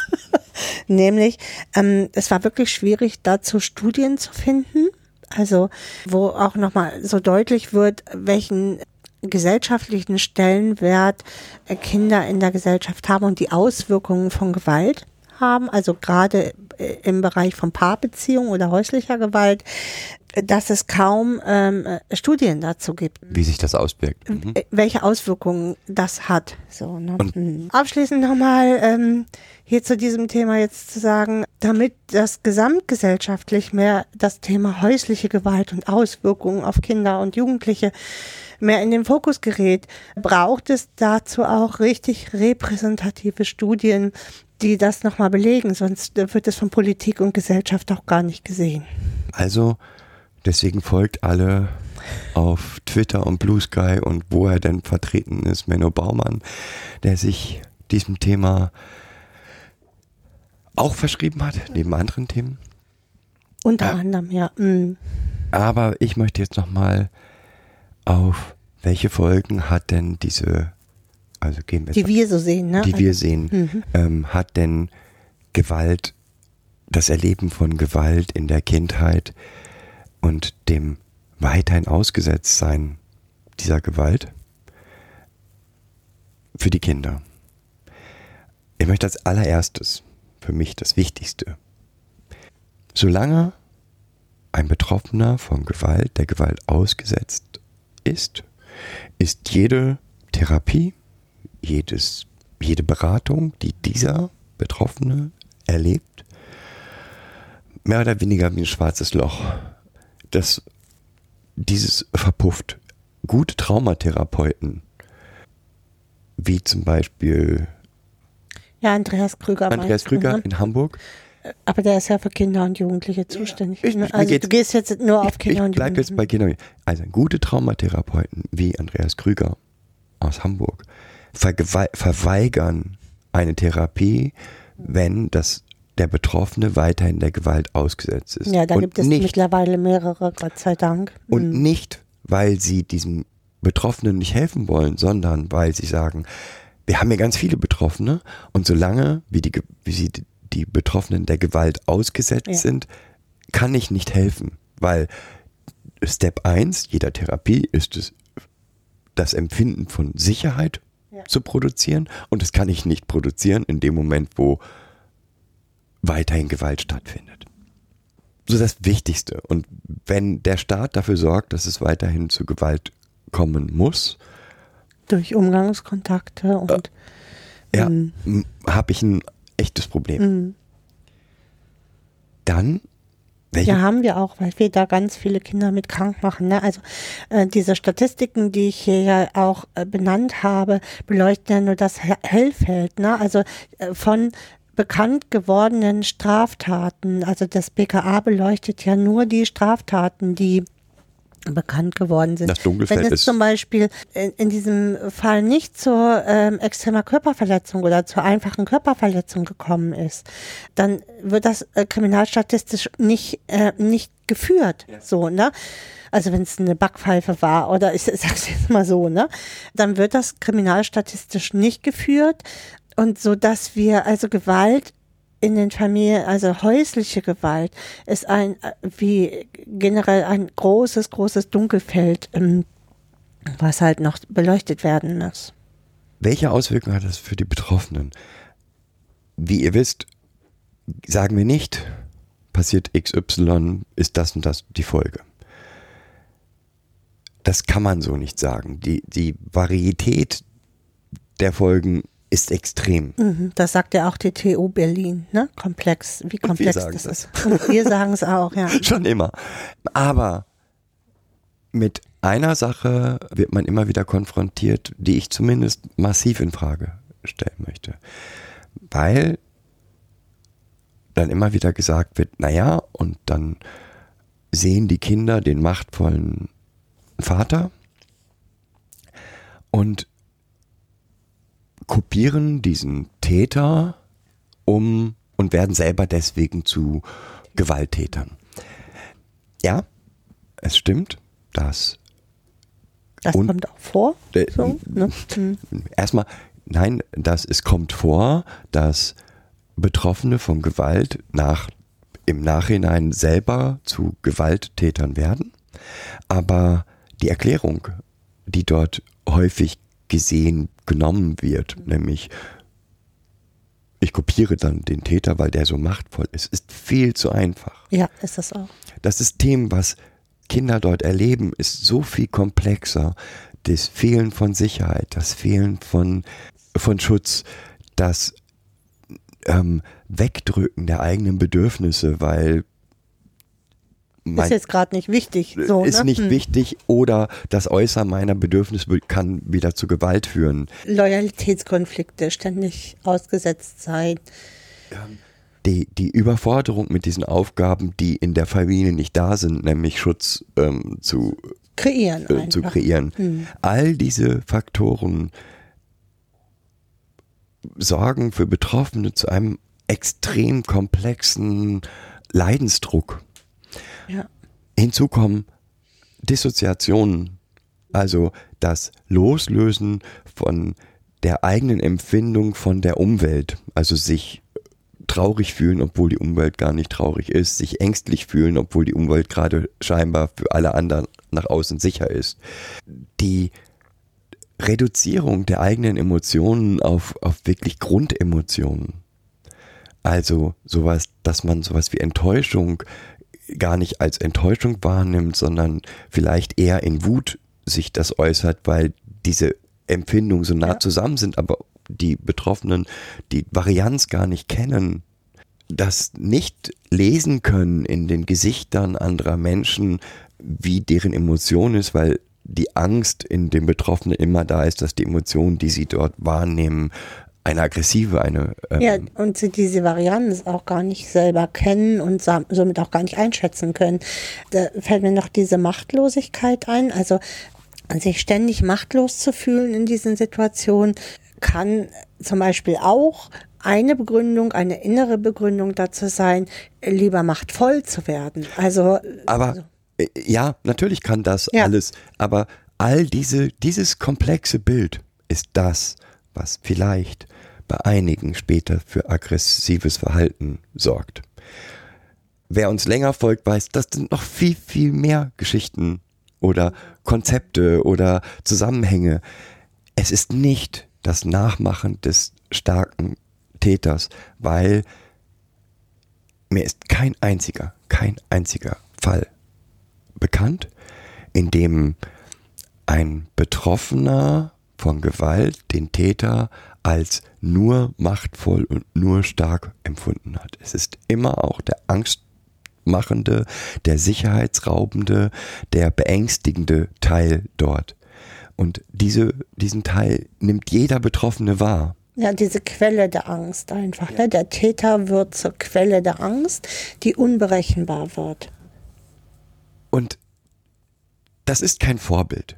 [laughs] Nämlich, ähm, es war wirklich schwierig, dazu Studien zu finden. Also, wo auch nochmal so deutlich wird, welchen gesellschaftlichen Stellenwert Kinder in der Gesellschaft haben und die Auswirkungen von Gewalt haben, also gerade äh, im Bereich von Paarbeziehung oder häuslicher Gewalt, dass es kaum ähm, äh, Studien dazu gibt, Wie sich das auswirkt. Mhm. äh, welche Auswirkungen das hat. So, ne? Und- Mhm. Abschließend nochmal ähm, hier zu diesem Thema jetzt zu sagen, damit das gesamtgesellschaftlich mehr das Thema häusliche Gewalt und Auswirkungen auf Kinder und Jugendliche mehr in den Fokus gerät, braucht es dazu auch richtig repräsentative Studien, die das nochmal belegen, sonst wird es von Politik und Gesellschaft auch gar nicht gesehen. Also, deswegen folgt alle auf Twitter und Blue Sky und wo er denn vertreten ist, Menno Baumann, der sich diesem Thema auch verschrieben hat, neben anderen Themen. Unter anderem, ja. mm. Aber ich möchte jetzt nochmal auf welche Folgen hat denn diese, also gehen wir Die wir so sehen, ne? die wir sehen, ähm, hat denn Gewalt, das Erleben von Gewalt in der Kindheit und dem weiterhin Ausgesetztsein dieser Gewalt für die Kinder. Ich möchte als allererstes, für mich das Wichtigste, solange ein Betroffener von Gewalt, der Gewalt ausgesetzt ist, ist jede Therapie, jedes, jede Beratung, die dieser Betroffene erlebt, mehr oder weniger wie ein schwarzes Loch. Das, dieses verpufft. Gute Traumatherapeuten, wie zum Beispiel Ja, Andreas Krüger. Andreas Krüger ne? in Hamburg, Aber der ist ja für Kinder und Jugendliche zuständig. Ich- ich- also du gehst jetzt nur auf ich, Kinder ich und Jugendliche. jetzt bei Kindern. Also gute Traumatherapeuten wie Andreas Krüger aus Hamburg verweigern eine Therapie, wenn das der Betroffene weiterhin der Gewalt ausgesetzt ist. ja, da und gibt es nicht, mittlerweile mehrere, Gott sei Dank. und Mhm. nicht, weil sie diesem Betroffenen nicht helfen wollen, sondern weil sie sagen, wir haben ja ganz viele Betroffene und solange wie die, wie sie die- die Betroffenen der Gewalt ausgesetzt Ja. sind, kann ich nicht helfen, weil Step 1 jeder Therapie ist es, das Empfinden von Sicherheit Ja. zu produzieren und das kann ich nicht produzieren in dem Moment, wo weiterhin Gewalt stattfindet. So das Wichtigste. Und wenn der Staat dafür sorgt, dass es weiterhin zu Gewalt kommen muss, Durch Umgangskontakte und ja, Mhm. habe ich ein echtes Problem. Mhm. Dann, welche, Ja, haben wir auch, weil wir da ganz viele Kinder mit krank machen. Ne? Also äh, diese Statistiken, die ich hier ja auch äh, benannt habe, beleuchten ja nur das He- Hellfeld. Ne? Also äh, von bekannt gewordenen Straftaten. Also das BKA beleuchtet ja nur die Straftaten, die bekannt geworden sind. Das Dunkelfeld Wenn es zum Beispiel in, in diesem Fall nicht zur ähm, extremer Körperverletzung oder zur einfachen Körperverletzung gekommen ist, dann wird das äh, kriminalstatistisch nicht, äh, nicht geführt. So, ne? Also wenn es eine Backpfeife war oder ich sag's jetzt mal so, ne? Dann wird das kriminalstatistisch nicht geführt und so dass wir also Gewalt in den Familien, also häusliche Gewalt, ist ein, äh, wie generell ein großes, großes Dunkelfeld, ähm, was halt noch beleuchtet werden muss. welche Auswirkungen hat das für die Betroffenen? Wie ihr wisst, sagen wir nicht, passiert XY, ist das und das die Folge. Das kann man so nicht sagen. Die, die Varietät der Folgen ist extrem. Mhm, das sagt ja auch die TU Berlin, ne? Komplex, wie komplex das. ist. Und wir sagen es auch, ja. [laughs] Schon immer. Aber mit einer Sache wird man immer wieder konfrontiert, die ich zumindest massiv in Frage stellen möchte. Weil dann immer wieder gesagt wird, naja, und dann sehen die Kinder den machtvollen Vater und kopieren diesen Täter um und werden selber deswegen zu Gewalttätern. Ja, es stimmt, dass Das Und- kommt auch vor. Äh, So, ne? [laughs] Erstmal, nein, dass es kommt vor, dass Betroffene von Gewalt nach, im Nachhinein selber zu Gewalttätern werden. Aber die Erklärung, die dort häufig gesehen genommen wird, nämlich ich kopiere dann den Täter, weil der so machtvoll ist, ist viel zu einfach. Ja, ist das auch. Das System, was Kinder dort erleben, ist so viel komplexer. Das Fehlen von Sicherheit, das Fehlen von, von Schutz, das ähm, Wegdrücken der eigenen Bedürfnisse, weil ist jetzt gerade nicht wichtig. So, ist ne? nicht Hm. wichtig oder das Äußern meiner Bedürfnisse kann wieder zu Gewalt führen. Loyalitätskonflikte ständig ausgesetzt sein. die, die Überforderung mit diesen Aufgaben, die in der Familie nicht da sind, nämlich Schutz ähm, zu, Kreieren äh, zu kreieren. Hm. All diese Faktoren sorgen für Betroffene zu einem extrem komplexen Leidensdruck. Ja. Hinzu kommen Dissoziationen, also das Loslösen von der eigenen Empfindung von der Umwelt, also sich traurig fühlen, obwohl die Umwelt gar nicht traurig ist, sich ängstlich fühlen, obwohl die Umwelt gerade scheinbar für alle anderen nach außen sicher ist. Die Reduzierung der eigenen Emotionen auf, auf wirklich Grundemotionen. Also sowas, dass man sowas wie Enttäuschung gar nicht als Enttäuschung wahrnimmt, sondern vielleicht eher in Wut sich das äußert, weil diese Empfindungen so nah Ja. zusammen sind, aber die Betroffenen die Varianz gar nicht kennen, das nicht lesen können in den Gesichtern anderer Menschen, wie deren Emotion ist, weil die Angst in dem Betroffenen immer da ist, dass die Emotion, die sie dort wahrnehmen, eine aggressive, eine ähm, Ja, und sie diese Varianz auch gar nicht selber kennen und somit auch gar nicht einschätzen können. Da fällt mir noch diese Machtlosigkeit ein. Also sich ständig machtlos zu fühlen in diesen Situationen kann zum Beispiel auch eine Begründung, eine innere Begründung dazu sein, lieber machtvoll zu werden. Also Aber äh, ja, natürlich kann das Ja. alles, aber all diese, dieses komplexe Bild ist das, was vielleicht bei einigen später für aggressives Verhalten sorgt. Wer uns länger folgt, weiß, das sind noch viel, viel mehr Geschichten oder Konzepte oder Zusammenhänge. Es ist nicht das Nachmachen des starken Täters, weil mir ist kein einziger, kein einziger Fall bekannt, in dem ein Betroffener von Gewalt den Täter als nur machtvoll und nur stark empfunden hat. Es ist immer auch der angstmachende, der sicherheitsraubende, der beängstigende Teil dort. Und diese, diesen Teil nimmt jeder Betroffene wahr. Ja, diese Quelle der Angst einfach. Ne? Der Täter wird zur Quelle der Angst, die unberechenbar wird. Und das ist kein Vorbild,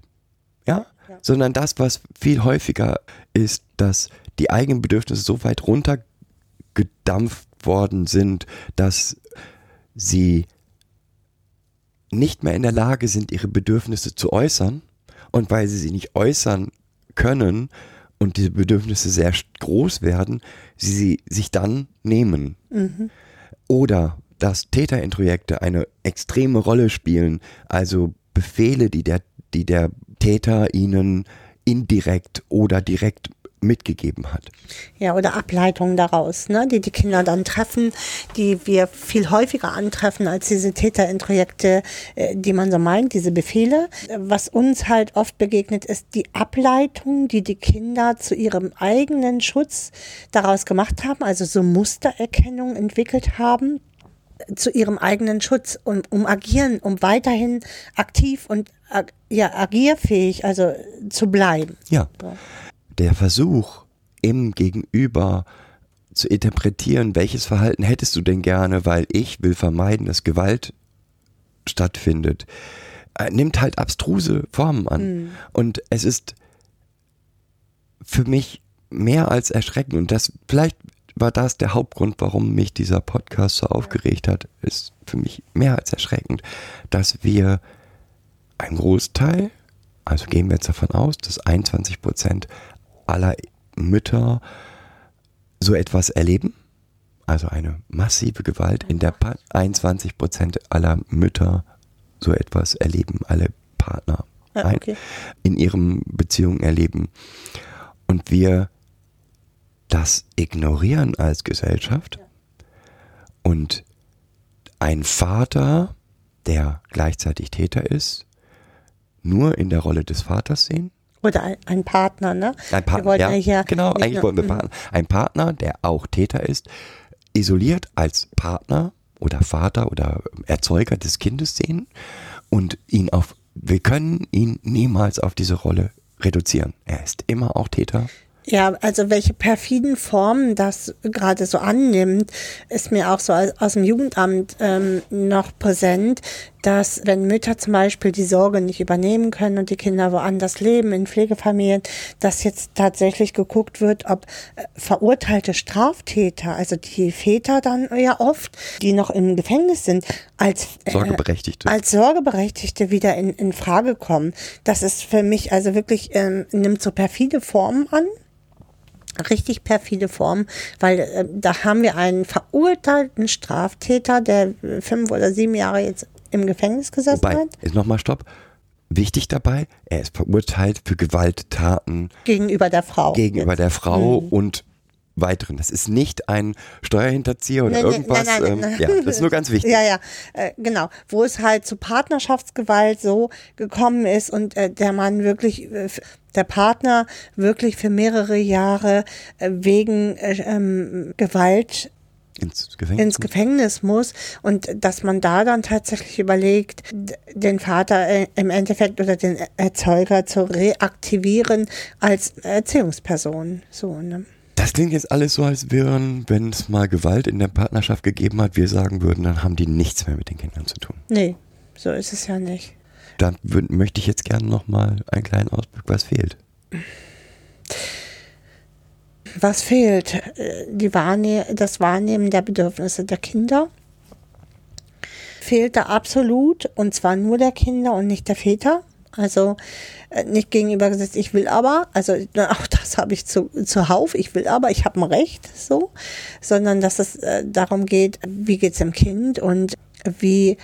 ja? Sondern das, was viel häufiger ist, dass die eigenen Bedürfnisse so weit runtergedampft worden sind, dass sie nicht mehr in der Lage sind, ihre Bedürfnisse zu äußern. Und weil sie sie nicht äußern können und diese Bedürfnisse sehr groß werden, sie sie sich dann nehmen. Oder dass Täterintrojekte eine extreme Rolle spielen, also Befehle, die der, die der Täter ihnen indirekt oder direkt mitgegeben hat. Ja, oder Ableitungen daraus, ne? die die Kinder dann treffen, die wir viel häufiger antreffen als diese Täterintrojekte, äh, die man so meint, diese Befehle. Was uns halt oft begegnet, ist die Ableitung, die die Kinder zu ihrem eigenen Schutz daraus gemacht haben, also so Mustererkennung entwickelt haben zu ihrem eigenen Schutz, um, um agieren, um weiterhin aktiv und ag ja, agierfähig, also zu bleiben. Ja. Der Versuch, im Gegenüber zu interpretieren, welches Verhalten hättest du denn gerne, weil ich will vermeiden, dass Gewalt stattfindet, äh, nimmt halt abstruse Formen an. Und es ist für mich mehr als erschreckend. Und das, vielleicht war das der Hauptgrund, warum mich dieser Podcast so aufgeregt hat. Es für mich mehr als erschreckend, dass wir einen Großteil, also gehen wir jetzt davon aus, dass 21 Prozent aller Mütter so etwas erleben. Also eine massive Gewalt in der pa 21 Prozent aller Mütter so etwas erleben, alle Partner ein, okay. in ihren Beziehungen erleben. Und wir das ignorieren als Gesellschaft und ein Vater, der gleichzeitig Täter ist, nur in der Rolle des Vaters sehen. Oder ein, ein Partner, ne? Ein Partner, ja, hier genau, eigentlich wollen wir Mhm. Partner. Ein Partner, der auch Täter ist, isoliert als Partner oder Vater oder Erzeuger des Kindes sehen und ihn auf, wir können ihn niemals auf diese Rolle reduzieren. Er ist immer auch Täter. Ja, also welche perfiden Formen das gerade so annimmt, ist mir auch so aus, dem Jugendamt ähm, noch präsent, dass wenn Mütter zum Beispiel die Sorge nicht übernehmen können und die Kinder woanders leben, in Pflegefamilien, dass jetzt tatsächlich geguckt wird, ob äh, verurteilte Straftäter, also die Väter dann ja oft, die noch im Gefängnis sind, als äh, Sorgeberechtigte. als Sorgeberechtigte wieder in, in Frage kommen. Das ist für mich also wirklich, ähm, nimmt so perfide Formen an. Richtig perfide Formen, weil äh, da haben wir einen verurteilten Straftäter, der äh, fünf oder sieben Jahre jetzt im Gefängnis gesessen Wobei, hat, ist nochmal Stopp. Wichtig dabei, er ist verurteilt für Gewalttaten gegenüber der Frau. gegenüber der Frau Mhm. und weiteren. Das ist nicht ein Steuerhinterzieher oder nee, irgendwas. nein, nein, ähm, nein. Ja, das ist nur ganz wichtig. [laughs] Ja, ja, äh, genau. Wo es halt zu Partnerschaftsgewalt so gekommen ist und äh, der Mann wirklich, äh, der Partner wirklich für mehrere Jahre äh, wegen äh, ähm, Gewalt Ins Gefängnis. ins Gefängnis muss und dass man da dann tatsächlich überlegt, den Vater äh, im Endeffekt oder den Erzeuger zu reaktivieren als Erziehungsperson. So, ne? Das klingt jetzt alles so, als wären, wenn es mal Gewalt in der Partnerschaft gegeben hat, wir sagen würden, dann haben die nichts mehr mit den Kindern zu tun. Nee, so ist es ja nicht. Da möchte ich jetzt gerne nochmal einen kleinen Ausblick, was fehlt. Was fehlt? Äh, Die Wahrne das Wahrnehmen der Bedürfnisse der Kinder fehlt da absolut und zwar nur der Kinder und nicht der Väter. Also äh, nicht gegenübergesetzt, ich will aber, also [laughs] auch das habe ich zu, zuhauf, ich will aber, ich habe ein Recht, so, sondern dass es äh, darum geht, wie geht's dem Kind und wie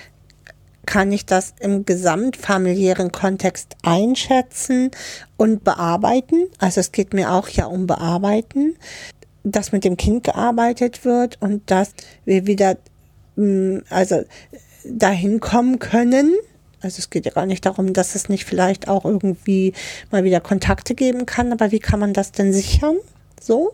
kann ich das im gesamtfamiliären Kontext einschätzen und bearbeiten. Also es geht mir auch ja um Bearbeiten, dass mit dem Kind gearbeitet wird und dass wir wieder mh, also dahin kommen können. Also es geht ja gar nicht darum, dass es nicht vielleicht auch irgendwie mal wieder Kontakte geben kann, aber wie kann man das denn sichern? So,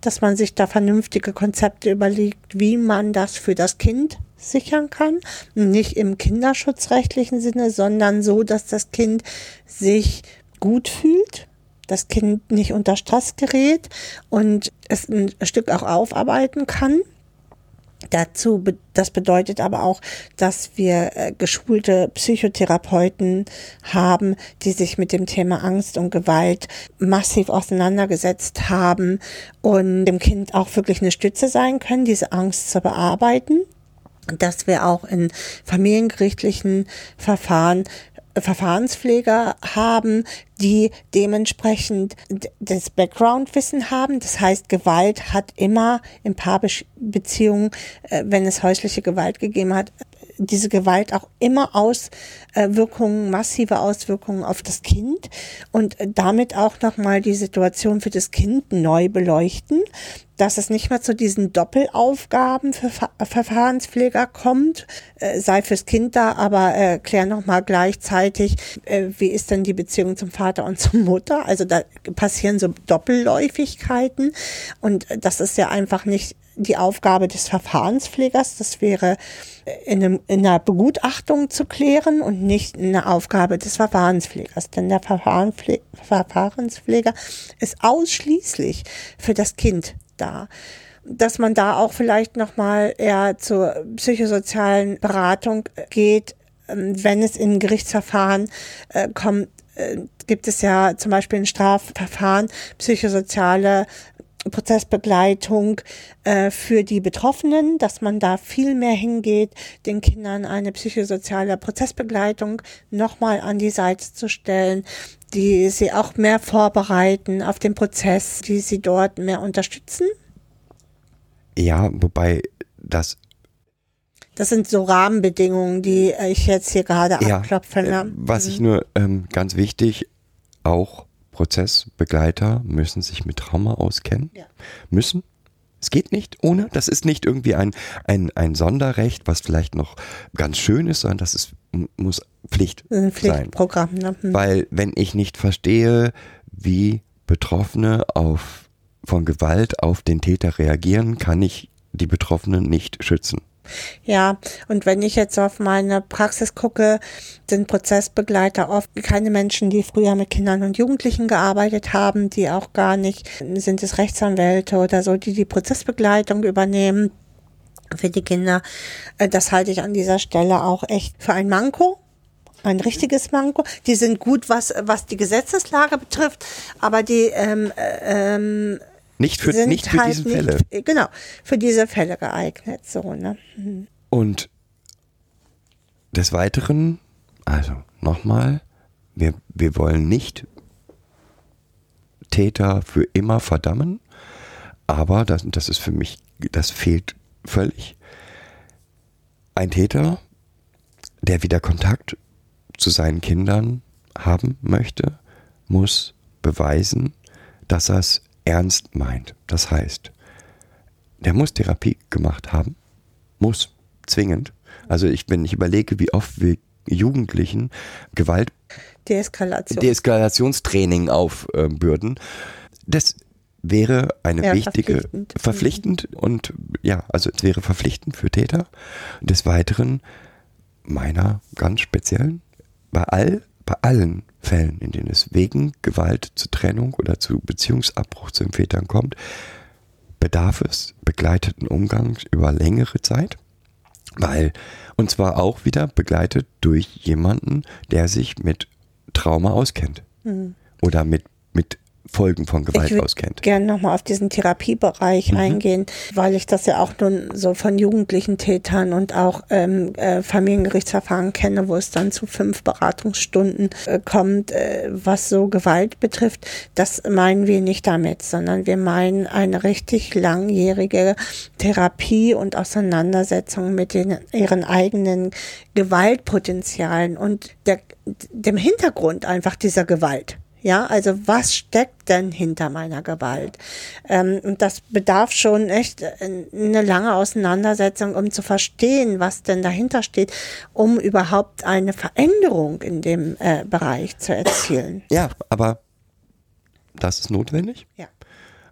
dass man sich da vernünftige Konzepte überlegt, wie man das für das Kind sichern kann. Nicht im kinderschutzrechtlichen Sinne, sondern so, dass das Kind sich gut fühlt, das Kind nicht unter Stress gerät und es ein Stück auch aufarbeiten kann. Dazu, das bedeutet aber auch, dass wir äh, geschulte Psychotherapeuten haben, die sich mit dem Thema Angst und Gewalt massiv auseinandergesetzt haben und dem Kind auch wirklich eine Stütze sein können, diese Angst zu bearbeiten. Dass wir auch in familiengerichtlichen Verfahren Verfahrenspfleger haben, die dementsprechend das Background-Wissen haben. Das heißt, Gewalt hat immer in Paarbeziehungen, äh, wenn es häusliche Gewalt gegeben hat, diese Gewalt auch immer Auswirkungen, massive Auswirkungen auf das Kind und damit auch nochmal die Situation für das Kind neu beleuchten, dass es nicht mehr zu diesen Doppelaufgaben für Ver Verfahrenspfleger kommt, äh, sei fürs Kind da, aber äh, klär nochmal gleichzeitig, äh, wie ist denn die Beziehung zum Vater und zur Mutter? Also da passieren so Doppelläufigkeiten und das ist ja einfach nicht die Aufgabe des Verfahrenspflegers. Das wäre in, einem, in einer Begutachtung zu klären und nicht eine Aufgabe des Verfahrenspflegers. Denn der Verfahrenspfle Verfahrenspfleger ist ausschließlich für das Kind da. Dass man da auch vielleicht nochmal eher zur psychosozialen Beratung geht, ähm, wenn es in Gerichtsverfahren äh, kommt, äh, gibt es ja zum Beispiel ein Strafverfahren, psychosoziale Prozessbegleitung äh, für die Betroffenen, dass man da viel mehr hingeht, den Kindern eine psychosoziale Prozessbegleitung nochmal an die Seite zu stellen, die sie auch mehr vorbereiten auf den Prozess, die sie dort mehr unterstützen. Ja, wobei das Das sind so Rahmenbedingungen, die ich jetzt hier gerade Ja, abklopfe. äh, Ne? was ich nur ähm, ganz wichtig, auch Prozessbegleiter müssen sich mit Trauma auskennen. Ja. Müssen. Es geht nicht ohne. Das ist nicht irgendwie ein, ein, ein Sonderrecht, was vielleicht noch ganz schön ist, sondern das ist, muss Pflicht ist ein sein. Pflichtprogramm. Ne? Hm. Weil wenn ich nicht verstehe, wie Betroffene auf, von Gewalt auf den Täter reagieren, kann ich die Betroffenen nicht schützen. Ja, und wenn ich jetzt auf meine Praxis gucke, sind Prozessbegleiter oft keine Menschen, die früher mit Kindern und Jugendlichen gearbeitet haben, die auch gar nicht, sind es Rechtsanwälte oder so, die die Prozessbegleitung übernehmen für die Kinder. Äh, Das halte ich an dieser Stelle auch echt für ein Manko. Ein richtiges Manko. Die sind gut, was, was die Gesetzeslage betrifft, aber die ähm, äh, ähm, Nicht für, sind nicht für halt diese nicht, Fälle. Genau, für diese Fälle geeignet. So, ne? Und des Weiteren, also nochmal, wir, wir wollen nicht Täter für immer verdammen, aber das, das ist für mich, das fehlt völlig. Ein Täter, der wieder Kontakt zu seinen Kindern haben möchte, muss beweisen, dass er es ernst meint. Das heißt, der muss Therapie gemacht haben, muss, zwingend. Also ich, wenn ich überlege, wie oft wir Jugendlichen Gewalt, Deeskalation. Deeskalationstraining aufbürden, das wäre eine Ja, wichtige, verpflichtend. verpflichtend und ja, also es wäre verpflichtend für Täter. Des Weiteren meiner ganz speziellen, bei all, bei allen Fällen, in denen es wegen Gewalt zu Trennung oder zu Beziehungsabbruch zu den Vätern kommt, bedarf es begleiteten Umgangs über längere Zeit. Weil, und zwar auch wieder begleitet durch jemanden, der sich mit Trauma auskennt. Oder mit, mit Folgen von Gewalt ich würde auskennt. gerne nochmal auf diesen Therapiebereich Mhm. eingehen, weil ich das ja auch nun so von jugendlichen Tätern und auch ähm, äh, Familiengerichtsverfahren kenne, wo es dann zu fünf Beratungsstunden äh, kommt, äh, was so Gewalt betrifft. Das meinen wir nicht damit, sondern wir meinen eine richtig langjährige Therapie und Auseinandersetzung mit den, ihren eigenen Gewaltpotenzialen und der, dem Hintergrund einfach dieser Gewalt. Ja, also was steckt denn hinter meiner Gewalt? Ähm, und das bedarf schon echt äh, eine lange Auseinandersetzung, um zu verstehen, was denn dahinter steht, um überhaupt eine Veränderung in dem äh, Bereich zu erzielen. Ja, aber das ist notwendig. Ja.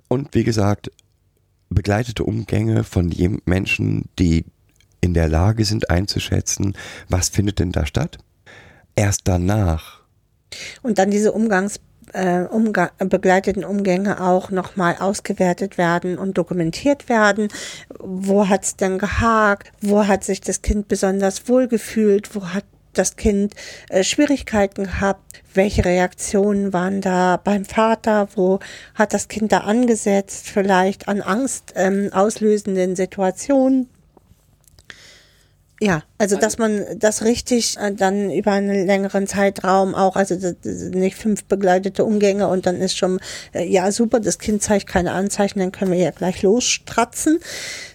Und wie gesagt, begleitete Umgänge von jem Menschen, die in der Lage sind einzuschätzen, was findet denn da statt. Erst danach Und dann diese Umgangs äh, Umga begleiteten Umgänge auch nochmal ausgewertet werden und dokumentiert werden. Wo hat's denn gehakt? Wo hat sich das Kind besonders wohl gefühlt? Wo hat das Kind äh, Schwierigkeiten gehabt? Welche Reaktionen waren da beim Vater? Wo hat das Kind da angesetzt? Vielleicht an Angst ähm, auslösenden Situationen? Ja, also dass man das richtig äh, dann über einen längeren Zeitraum auch, also nicht fünf begleitete Umgänge und dann ist schon, äh, ja super, das Kind zeigt keine Anzeichen, dann können wir ja gleich losstratzen,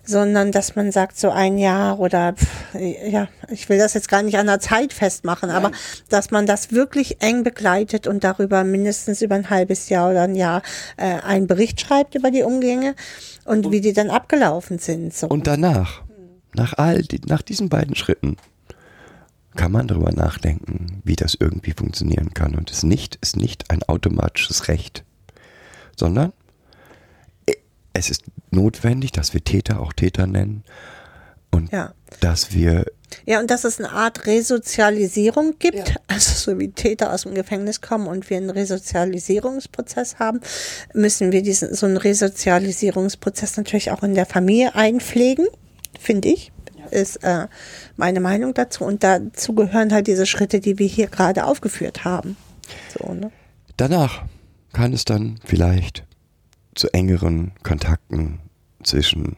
sondern dass man sagt so ein Jahr oder pff, ja, ich will das jetzt gar nicht an der Zeit festmachen, aber dass man das wirklich eng begleitet und darüber mindestens über ein halbes Jahr oder ein Jahr äh, einen Bericht schreibt über die Umgänge und wie die dann abgelaufen sind. So. und danach, nach all die, nach diesen beiden Schritten, kann man darüber nachdenken, wie das irgendwie funktionieren kann. Und es nicht, ist nicht ein automatisches Recht, sondern äh, es ist notwendig, dass wir Täter auch Täter nennen und Ja. dass wir Ja, und dass es eine Art Resozialisierung gibt, also so wie Täter aus dem Gefängnis kommen und wir einen Resozialisierungsprozess haben, müssen wir diesen so einen Resozialisierungsprozess natürlich auch in der Familie einpflegen, finde ich. Ist äh, meine Meinung dazu. Und dazu gehören halt diese Schritte, die wir hier gerade aufgeführt haben. So, ne? Danach kann es dann vielleicht zu engeren Kontakten zwischen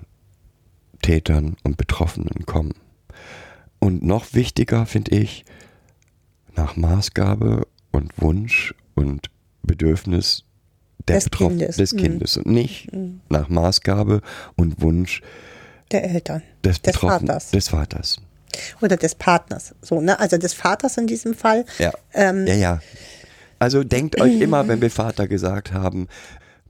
Tätern und Betroffenen kommen. Und noch wichtiger finde ich, nach Maßgabe und Wunsch und Bedürfnis Des Kindes. des Mhm. Kindes und nicht nach Maßgabe und Wunsch Der Eltern. des, des Vaters. des Vaters. Oder des Partners. So, ne? Also des Vaters in diesem Fall. Ja. Ähm, ja, ja. Also denkt euch [clears throat] immer, wenn wir Vater gesagt haben,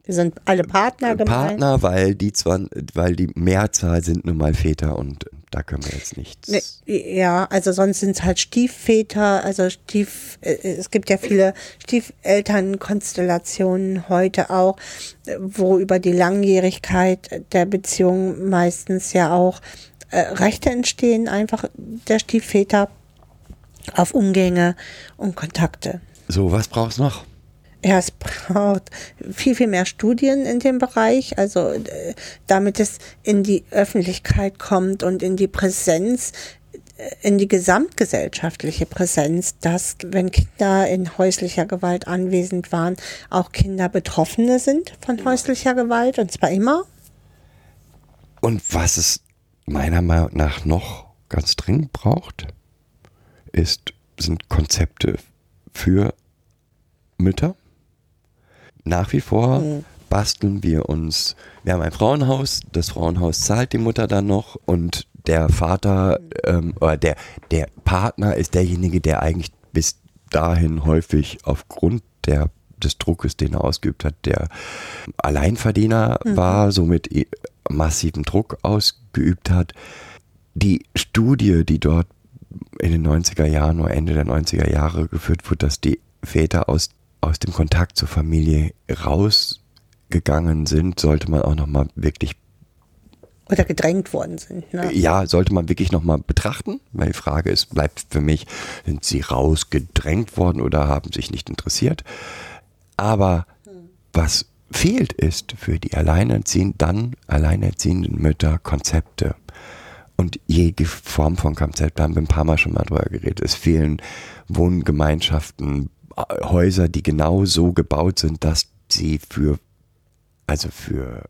Wir sind alle Partner gemeint. Partner, weil die zwar, weil die Mehrzahl sind nun mal Väter und da können wir jetzt nichts. Ja, also sonst sind es halt Stiefväter, also Stief, äh, es gibt ja viele Stiefelternkonstellationen heute auch, äh, wo über die Langjährigkeit der Beziehung meistens ja auch äh, Rechte entstehen, einfach der Stiefväter auf Umgänge und Kontakte. So, was brauchst du noch? Ja, es braucht viel, viel mehr Studien in dem Bereich, also äh, damit es in die Öffentlichkeit kommt und in die Präsenz, äh, in die gesamtgesellschaftliche Präsenz, dass, wenn Kinder in häuslicher Gewalt anwesend waren, auch Kinder Betroffene sind von häuslicher Gewalt, und zwar immer. Und was es meiner Meinung nach noch ganz dringend braucht, ist, sind Konzepte für Mütter. Nach wie vor basteln wir uns, wir haben ein Frauenhaus, das Frauenhaus zahlt die Mutter dann noch und der Vater ähm, oder der, der Partner ist derjenige, der eigentlich bis dahin häufig aufgrund der, des Druckes, den er ausgeübt hat, der Alleinverdiener war, somit massiven Druck ausgeübt hat. Die Studie, die dort in den 90er Jahren oder Ende der 90er Jahre geführt wurde, dass die Väter aus, aus dem Kontakt zur Familie rausgegangen sind, sollte man auch nochmal wirklich Oder gedrängt worden sind. Ne? ja, sollte man wirklich nochmal betrachten, weil die Frage ist, bleibt für mich, sind sie rausgedrängt worden oder haben sich nicht interessiert? Aber was fehlt ist für die alleinerziehenden, dann alleinerziehenden Mütter Konzepte. Und jede Form von Konzept, da haben wir ein paar Mal schon mal drüber geredet. Es fehlen Wohngemeinschaften, Häuser, die genau so gebaut sind, dass sie für, also für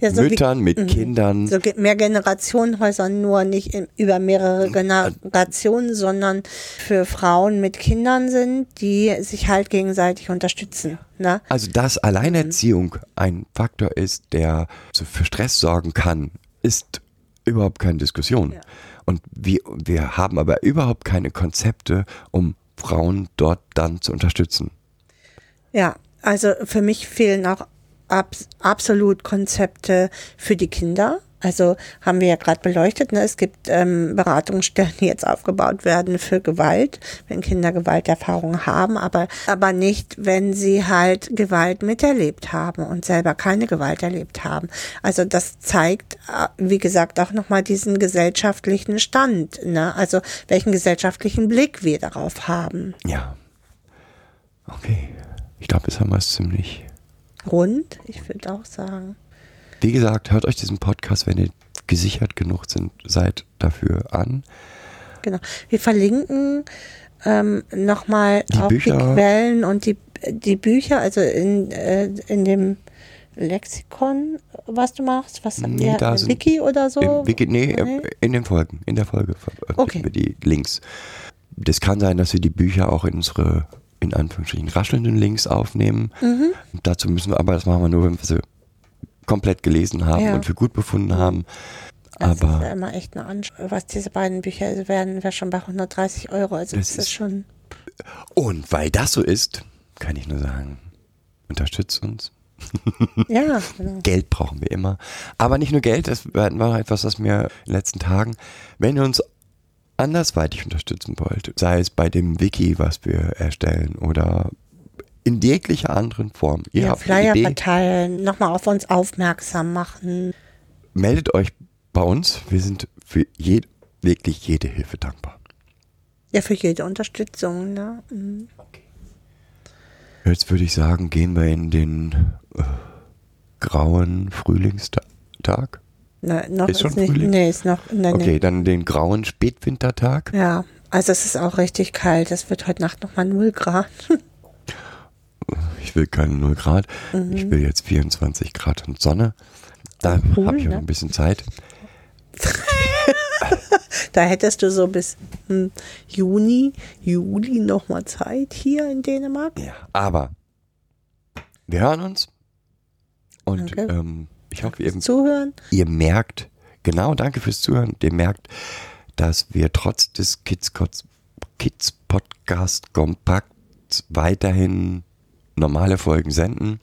Ja, so wie- Müttern mit Mhm. Kindern So mehr Generationenhäuser nur nicht in, über mehrere Generationen, sondern für Frauen mit Kindern sind, die sich halt gegenseitig unterstützen. Ne? Also, dass Alleinerziehung ein Faktor ist, der für Stress sorgen kann, ist überhaupt keine Diskussion. Und wir, wir haben aber überhaupt keine Konzepte, um Frauen dort dann zu unterstützen. Ja, also für mich fehlen auch abs absolut Konzepte für die Kinder. Also haben wir ja gerade beleuchtet, ne? es gibt ähm, Beratungsstellen, die jetzt aufgebaut werden für Gewalt, wenn Kinder Gewalterfahrung haben, aber, aber nicht, wenn sie halt Gewalt miterlebt haben und selber keine Gewalt erlebt haben. Also das zeigt, äh, wie gesagt, auch nochmal diesen gesellschaftlichen Stand, ne? also welchen gesellschaftlichen Blick wir darauf haben. Ja. Okay. Ich glaube, jetzt haben wir es ziemlich. Rund, ich würde auch sagen. Wie gesagt, hört euch diesen Podcast, wenn ihr gesichert genug sind, seid dafür an. Genau. Wir verlinken ähm, nochmal Die auch Bücher. die Quellen und die, die Bücher, also in, äh, in dem Lexikon, was du machst, was Nee, ja, da Wiki oder so. Im Wiki, nee, Nee? in den Folgen, in der Folge veröffentlichen Okay. wir die Links. Das kann sein, dass wir die Bücher auch in unsere, in Anführungsstrichen, raschelnden Links aufnehmen. Mhm. Dazu müssen wir aber, das machen wir nur, wenn wir sie komplett gelesen haben Ja. und für gut befunden haben. Das ist Aber immer echt eine Anspruch. Was diese beiden Bücher werden, wäre schon bei 130 Euro. Also Das das, ist ist- schon. und weil das so ist, kann ich nur sagen, unterstützt uns. [laughs] Ja, genau. Geld brauchen wir immer. Aber nicht nur Geld, das war noch etwas, was mir in den letzten Tagen, wenn ihr uns andersweitig unterstützen wollt, sei es bei dem Wiki, was wir erstellen oder in jeglicher anderen Form. Ihr Ja, Flyer Idee, verteilen, nochmal auf uns aufmerksam machen. meldet euch bei uns. Wir sind für je, wirklich jede Hilfe dankbar. Ja, für jede Unterstützung. Ne? Mhm. Jetzt würde ich sagen, gehen wir in den äh, grauen Frühlingstag. Ne, noch Ist schon nicht. Frühling? Nee, ist noch. Nee, Okay, nee. dann den grauen Spätwintertag. Ja, also es ist auch richtig kalt. Es wird heute Nacht nochmal 0 Grad. [laughs] Ich will keine 0 Grad. Mhm. Ich will jetzt 24 Grad und Sonne. Da Cool, habe ich noch ne? ein bisschen Zeit. [laughs] Da hättest du so bis hm, Juni, Juli nochmal Zeit hier in Dänemark. Ja, aber wir hören uns. Und ähm, ich hoffe, ihr, Zuhören. ihr merkt, genau, danke fürs Zuhören. Ihr merkt, dass wir trotz des Kids, Kids Podcast Kompakt weiterhin normale Folgen senden.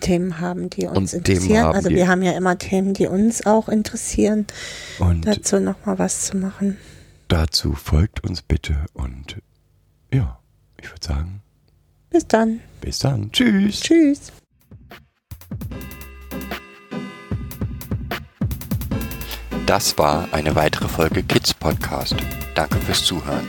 Themen haben, die uns Und interessieren. also wir haben ja immer Themen, die uns auch interessieren. Und Dazu nochmal was zu machen. dazu folgt uns bitte. Und ja, ich würde sagen, Bis dann. bis dann. Tschüss. Tschüss. Das war eine weitere Folge Kids Podcast. Danke fürs Zuhören.